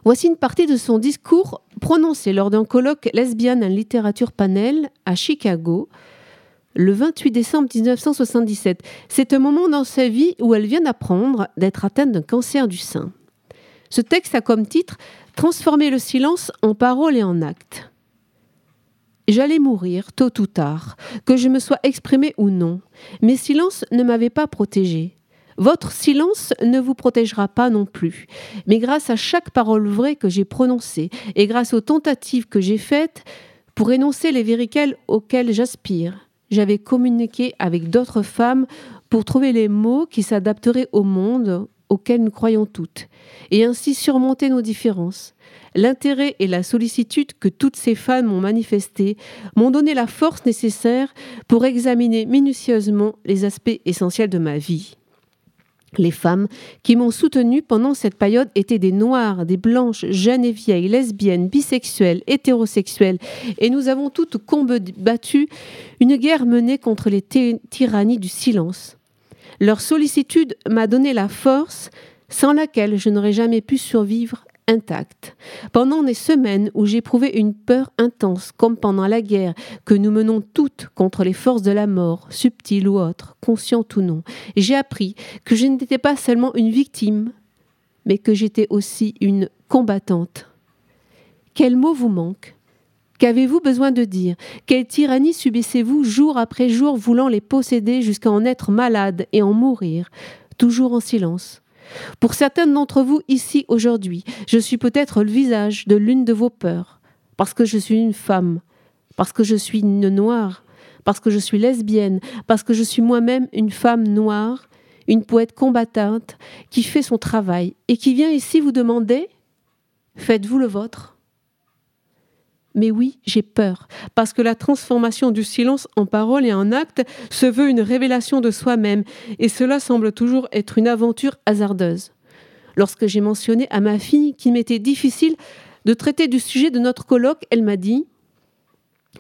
[SPEAKER 2] Voici une partie de son discours prononcé lors d'un colloque lesbienne en littérature panel à Chicago, le 28 décembre 1977. C'est un moment dans sa vie où elle vient d'apprendre d'être atteinte d'un cancer du sein. Ce texte a comme titre Transformer le silence en parole et en acte. J'allais mourir tôt ou tard, que je me sois exprimée ou non. Mes silences ne m'avaient pas protégée. Votre silence ne vous protégera pas non plus. Mais grâce à chaque parole vraie que j'ai prononcée et grâce aux tentatives que j'ai faites pour énoncer les vérités auxquelles j'aspire, j'avais communiqué avec d'autres femmes pour trouver les mots qui s'adapteraient au monde auquel nous croyons toutes, et ainsi surmonter nos différences. L'intérêt et la sollicitude que toutes ces femmes m'ont manifesté m'ont donné la force nécessaire pour examiner minutieusement les aspects essentiels de ma vie. Les femmes qui m'ont soutenue pendant cette période étaient des noires, des blanches, jeunes et vieilles, lesbiennes, bisexuelles, hétérosexuelles, et nous avons toutes combattu une guerre menée contre les tyrannies du silence. Leur sollicitude m'a donné la force sans laquelle je n'aurais jamais pu survivre intacte. Pendant des semaines où j'éprouvais une peur intense, comme pendant la guerre que nous menons toutes contre les forces de la mort, subtiles ou autres, conscientes ou non, j'ai appris que je n'étais pas seulement une victime, mais que j'étais aussi une combattante. Quel mot vous manque? Qu'avez-vous besoin de dire? Quelle tyrannie subissez-vous jour après jour voulant les posséder jusqu'à en être malade et en mourir, toujours en silence pour certains d'entre vous ici aujourd'hui, je suis peut-être le visage de l'une de vos peurs, parce que je suis une femme, parce que je suis une noire, parce que je suis lesbienne, parce que je suis moi-même une femme noire, une poète combattante qui fait son travail et qui vient ici vous demander Faites-vous le vôtre? Mais oui, j'ai peur, parce que la transformation du silence en parole et en acte se veut une révélation de soi-même, et cela semble toujours être une aventure hasardeuse. Lorsque j'ai mentionné à ma fille qu'il m'était difficile de traiter du sujet de notre colloque, elle m'a dit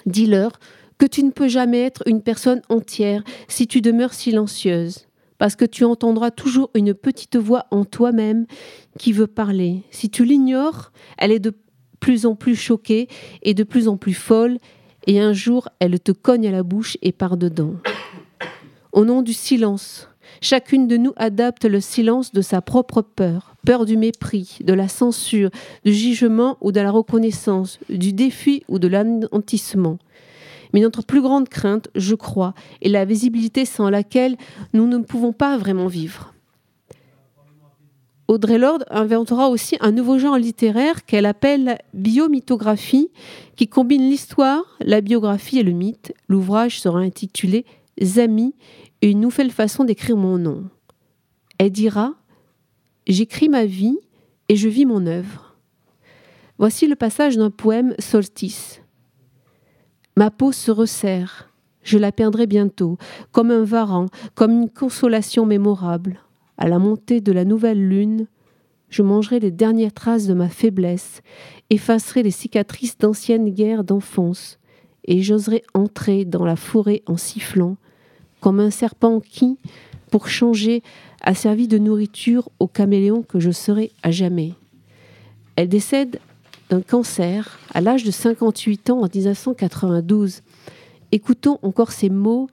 [SPEAKER 2] Dis-leur que tu ne peux jamais être une personne entière si tu demeures silencieuse, parce que tu entendras toujours une petite voix en toi-même qui veut parler. Si tu l'ignores, elle est de plus en plus choquée et de plus en plus folle, et un jour elle te cogne à la bouche et part dedans. Au nom du silence, chacune de nous adapte le silence de sa propre peur, peur du mépris, de la censure, du jugement ou de la reconnaissance, du défi ou de l'anantissement. Mais notre plus grande crainte, je crois, est la visibilité sans laquelle nous ne pouvons pas vraiment vivre. Audrey Lorde inventera aussi un nouveau genre littéraire qu'elle appelle biomythographie, qui combine l'histoire, la biographie et le mythe. L'ouvrage sera intitulé Zami, une nouvelle façon d'écrire mon nom. Elle dira J'écris ma vie et je vis mon œuvre. Voici le passage d'un poème Solstice. Ma peau se resserre, je la perdrai bientôt, comme un varan, comme une consolation mémorable à la montée de la nouvelle lune, je mangerai les dernières traces de ma faiblesse, effacerai les cicatrices d'anciennes guerres d'enfance, et j'oserai entrer dans la forêt en sifflant, comme un serpent qui, pour changer, a servi de nourriture au caméléon que je serai à jamais. Elle décède d'un cancer à l'âge de 58 ans en 1992. Écoutons encore ces mots,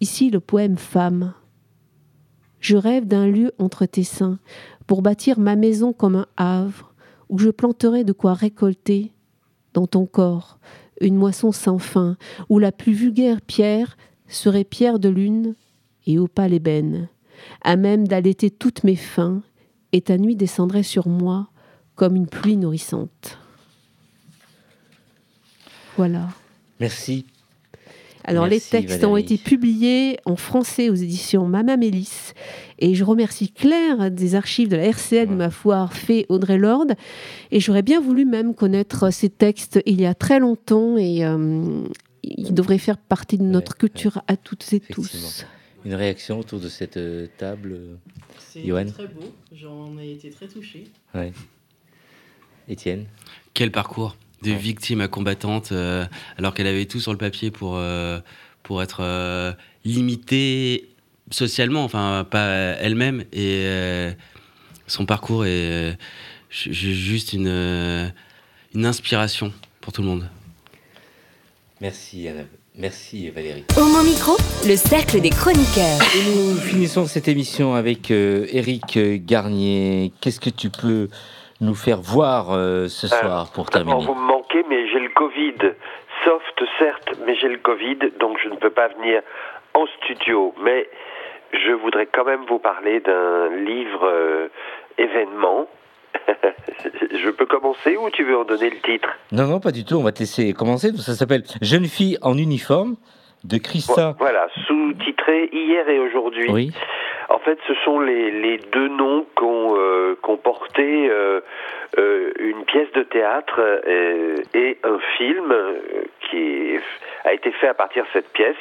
[SPEAKER 2] ici le poème Femme. Je rêve d'un lieu entre tes seins, pour bâtir ma maison comme un havre, où je planterai de quoi récolter dans ton corps une moisson sans fin, où la plus vulgaire pierre serait pierre de lune et opale ébène, à même d'allaiter toutes mes fins, et ta nuit descendrait sur moi comme une pluie nourrissante. Voilà.
[SPEAKER 1] Merci
[SPEAKER 2] alors les textes ont été publiés en français aux éditions Mama Mélis. Et je remercie Claire des archives de la RCN de ma foire fait Audrey Lorde. Et j'aurais bien voulu même connaître ces textes il y a très longtemps et euh, ils devraient faire partie de notre culture à toutes et tous.
[SPEAKER 1] Une réaction autour de cette euh, table,
[SPEAKER 7] C'est très beau, j'en ai été très touché.
[SPEAKER 1] Ouais. Étienne?
[SPEAKER 3] Quel parcours? De victime à combattante, euh, alors qu'elle avait tout sur le papier pour, euh, pour être euh, limitée socialement, enfin pas elle-même. Et son parcours est juste une, une inspiration pour tout le monde.
[SPEAKER 1] Merci Anna. Merci Valérie.
[SPEAKER 5] Au mon micro, le cercle des chroniqueurs.
[SPEAKER 1] Et nous finissons cette émission avec Eric Garnier. Qu'est-ce que tu peux nous faire voir ce soir pour terminer?
[SPEAKER 13] Covid. Soft, certes, mais j'ai le Covid, donc je ne peux pas venir en studio. Mais je voudrais quand même vous parler d'un livre euh, événement. <laughs> je peux commencer ou tu veux en donner le titre?
[SPEAKER 1] Non, non, pas du tout. On va te laisser commencer. Ça s'appelle Jeune fille en uniforme de Christa.
[SPEAKER 13] Voilà, sous-titré Hier et aujourd'hui.
[SPEAKER 1] Oui.
[SPEAKER 13] En fait, ce sont les, deux noms qu'ont euh, porté euh, euh, une pièce de théâtre et un film qui a été fait à partir de cette pièce,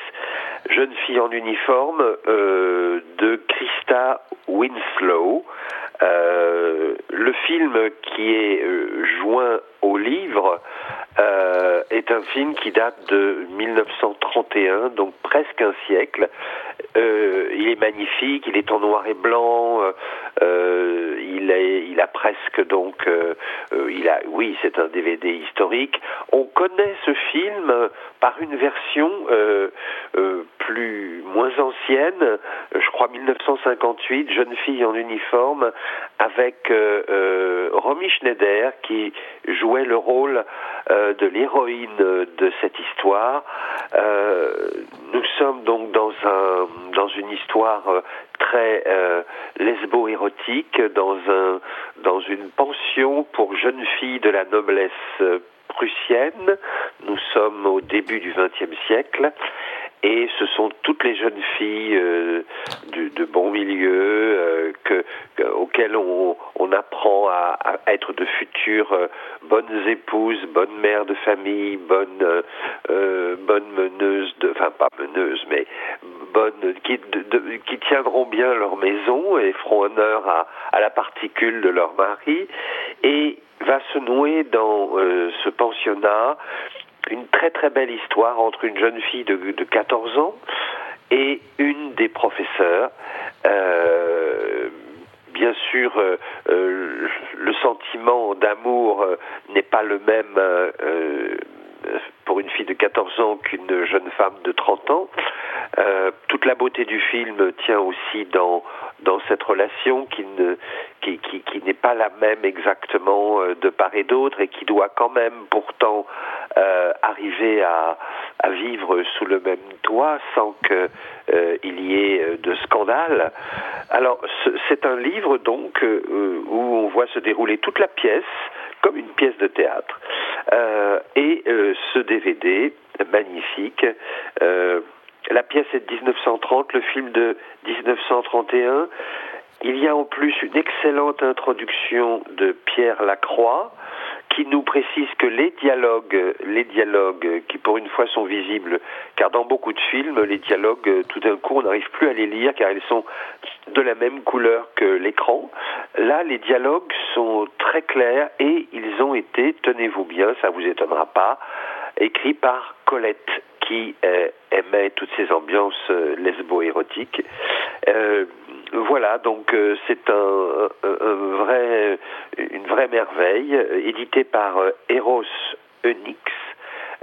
[SPEAKER 13] Jeune fille en uniforme de Christa Winslow. le film qui est joint au livre est un film qui date de 1931, donc presque un siècle. il est magnifique, il est en noir et blanc, il, est, il a presque donc euh, euh, il a, oui, c'est un DVD historique. On connaît ce film par une version euh, plus moins ancienne, je crois 1958, Jeune fille en uniforme, avec Romy Schneider qui jouait le rôle de l'héroïne de cette histoire. nous sommes donc dans un dans une histoire très lesbo-érotique, dans un dans une pension pour jeunes filles de la noblesse prussienne. Nous sommes au début du XXe siècle. Et ce sont toutes les jeunes filles euh, du- de bon milieu euh, que, que- auxquelles on, on apprend à, à être de futures euh, bonnes épouses, bonnes mères de famille, bonnes, euh, euh, bonnes meneuses, de, enfin pas meneuses, mais bonnes qui, de- de- qui tiendront bien leur maison et feront honneur à, à la particule de leur mari. Et va se nouer dans euh, ce pensionnat une très très belle histoire entre une jeune fille de, de 14 ans et une des professeurs. Euh, bien sûr, euh, euh, le sentiment d'amour n'est pas le même pour une fille de 14 ans qu'une jeune femme de 30 ans. Toute la beauté du film tient aussi dans, dans cette relation qui ne qui, qui, n'est pas la même exactement de part et d'autre et qui doit quand même pourtant euh, arriver à, vivre sous le même toit sans que euh, y ait euh, de scandale. Alors ce- c'est un livre donc où on voit se dérouler toute la pièce comme une pièce de théâtre et ce DVD magnifique. la pièce est de 1930, le film de 1931. Il y a en plus une excellente introduction de Pierre Lacroix qui nous précise que les dialogues, les dialogues qui pour une fois sont visibles, car dans beaucoup de films, les dialogues, euh, tout d'un coup, on n'arrive plus à les lire car ils sont de la même couleur que l'écran. Là, les dialogues sont très clairs et ils ont été, tenez-vous bien, ça vous étonnera pas, écrits par Colette qui euh, aimait toutes ces ambiances euh, lesbo-érotiques. Voilà, donc euh, c'est vrai, une vraie merveille, euh, édité par euh, Eros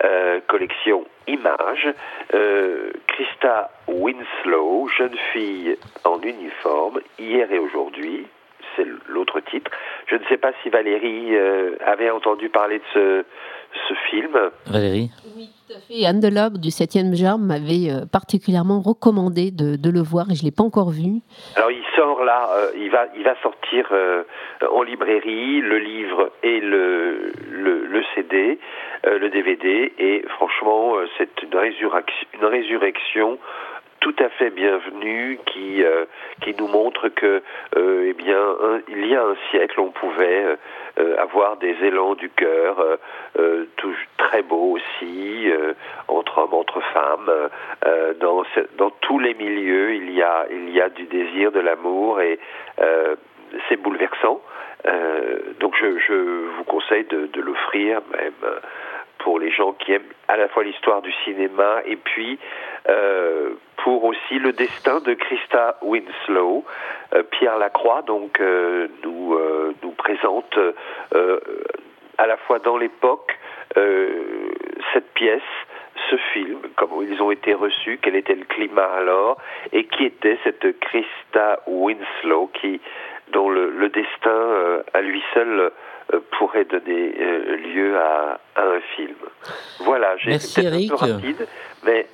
[SPEAKER 13] euh, collection Images. Euh, Christa Winslow, jeune fille en uniforme, hier et aujourd'hui, c'est l'autre titre. Je ne sais pas si Valérie euh, avait entendu parler de ce, ce film.
[SPEAKER 1] Valérie
[SPEAKER 2] Et Anne Delob du 7e genre m'avait euh, particulièrement recommandé de, de le voir et je ne l'ai pas encore vu.
[SPEAKER 13] Alors il sort là, euh, il va, il va sortir euh, en librairie le livre et le, le, le CD, euh, le DVD, et franchement c'est une résurrection, une résurrection tout à fait bienvenue qui euh, qui nous montre que euh, eh bien il y a un siècle on pouvait euh, avoir des élans du cœur très beaux aussi entre hommes entre femmes dans dans tous les milieux il y a il y a du désir de l'amour et c'est bouleversant. Donc je, je vous conseille de, de l'offrir même pour les gens qui aiment à la fois l'histoire du cinéma et puis euh, pour aussi le destin de Christa Winslow. Euh, Pierre Lacroix donc euh, nous présente à la fois dans l'époque cette pièce, ce film, comment ils ont été reçus, quel était le climat alors, et qui était cette Christa Winslow qui dont le, le destin euh, à lui seul euh, pourrait donner euh, lieu à, à un film. Voilà, j'ai été un peu rapide, mais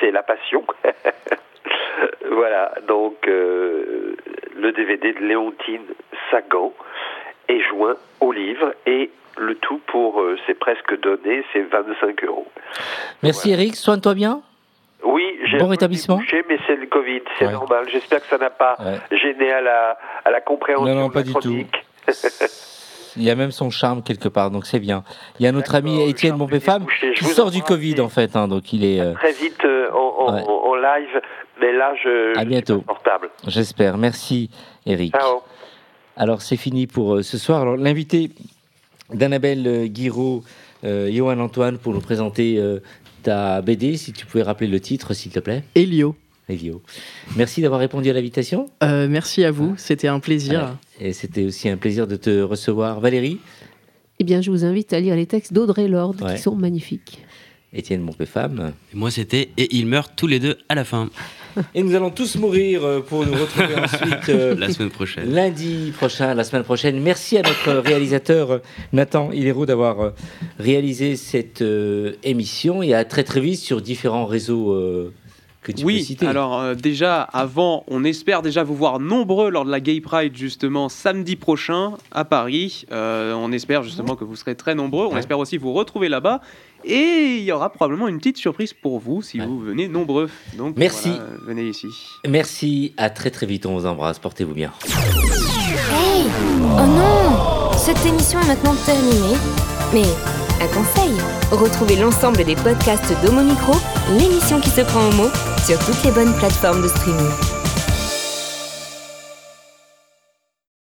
[SPEAKER 13] c'est la passion. <laughs> voilà, donc euh, le DVD de Léontine Sagan est joint au livre et le tout pour, euh, c'est presque donné, c'est 25 euros.
[SPEAKER 1] Merci Eric, soigne-toi bien.
[SPEAKER 13] Oui, j'ai
[SPEAKER 1] Bon rétablissement.
[SPEAKER 13] touché, mais c'est le Covid, c'est
[SPEAKER 1] Ouais.
[SPEAKER 13] normal. J'espère que ça n'a pas gêné à la, à la compréhension
[SPEAKER 1] Non, non, pas du tout. <laughs> Il y a même son charme quelque part, donc c'est bien. Il y a notre ami Étienne.
[SPEAKER 13] Je
[SPEAKER 1] qui sort du Covid en fait, hein, donc il est. euh,
[SPEAKER 13] Très vite euh, en,
[SPEAKER 1] Ouais.
[SPEAKER 13] live, mais là, je,
[SPEAKER 1] à bientôt.
[SPEAKER 13] portable.
[SPEAKER 1] J'espère. Merci Eric.
[SPEAKER 13] Ciao.
[SPEAKER 1] Alors c'est fini pour euh, ce soir. Alors l'invité d'Annabelle Guiraud, Johan Antoine, pour nous présenter ta BD, si tu pouvais rappeler le titre, s'il te plaît.
[SPEAKER 7] Elio.
[SPEAKER 1] Elio. Merci d'avoir répondu à l'invitation.
[SPEAKER 7] Euh, merci à vous, c'était un plaisir.
[SPEAKER 1] Et c'était aussi un plaisir de te recevoir. Valérie,
[SPEAKER 2] Eh bien, je vous invite à lire les textes d'Audrey Lorde
[SPEAKER 1] Ouais.
[SPEAKER 2] qui sont magnifiques.
[SPEAKER 1] Étienne Montpé-Femme.
[SPEAKER 3] Moi, c'était Et ils meurent tous les deux à la fin.
[SPEAKER 1] Et nous allons tous mourir euh, pour nous retrouver ensuite euh,
[SPEAKER 3] La semaine prochaine.
[SPEAKER 1] lundi prochain, la semaine prochaine. Merci à notre réalisateur Nathan Hilero d'avoir euh, réalisé cette euh, émission et à très très vite sur différents réseaux euh, que tu
[SPEAKER 4] oui,
[SPEAKER 1] peux citer.
[SPEAKER 4] alors euh, déjà, avant, on espère déjà vous voir nombreux lors de la Gay Pride, justement, samedi prochain à Paris. Euh, on espère justement que vous serez très nombreux. On
[SPEAKER 1] Ouais.
[SPEAKER 4] espère aussi vous retrouver là-bas. Et il y aura probablement une petite surprise pour vous si vous venez nombreux. Donc,
[SPEAKER 1] Merci.
[SPEAKER 4] voilà, venez ici.
[SPEAKER 1] Merci, à très très vite, on vous embrasse, portez-vous bien.
[SPEAKER 5] Hey Oh non Cette émission est maintenant terminée. Mais, un conseil Retrouvez l'ensemble des podcasts d'Homo Micro, l'émission qui se prend au mot, sur toutes les bonnes plateformes de streaming.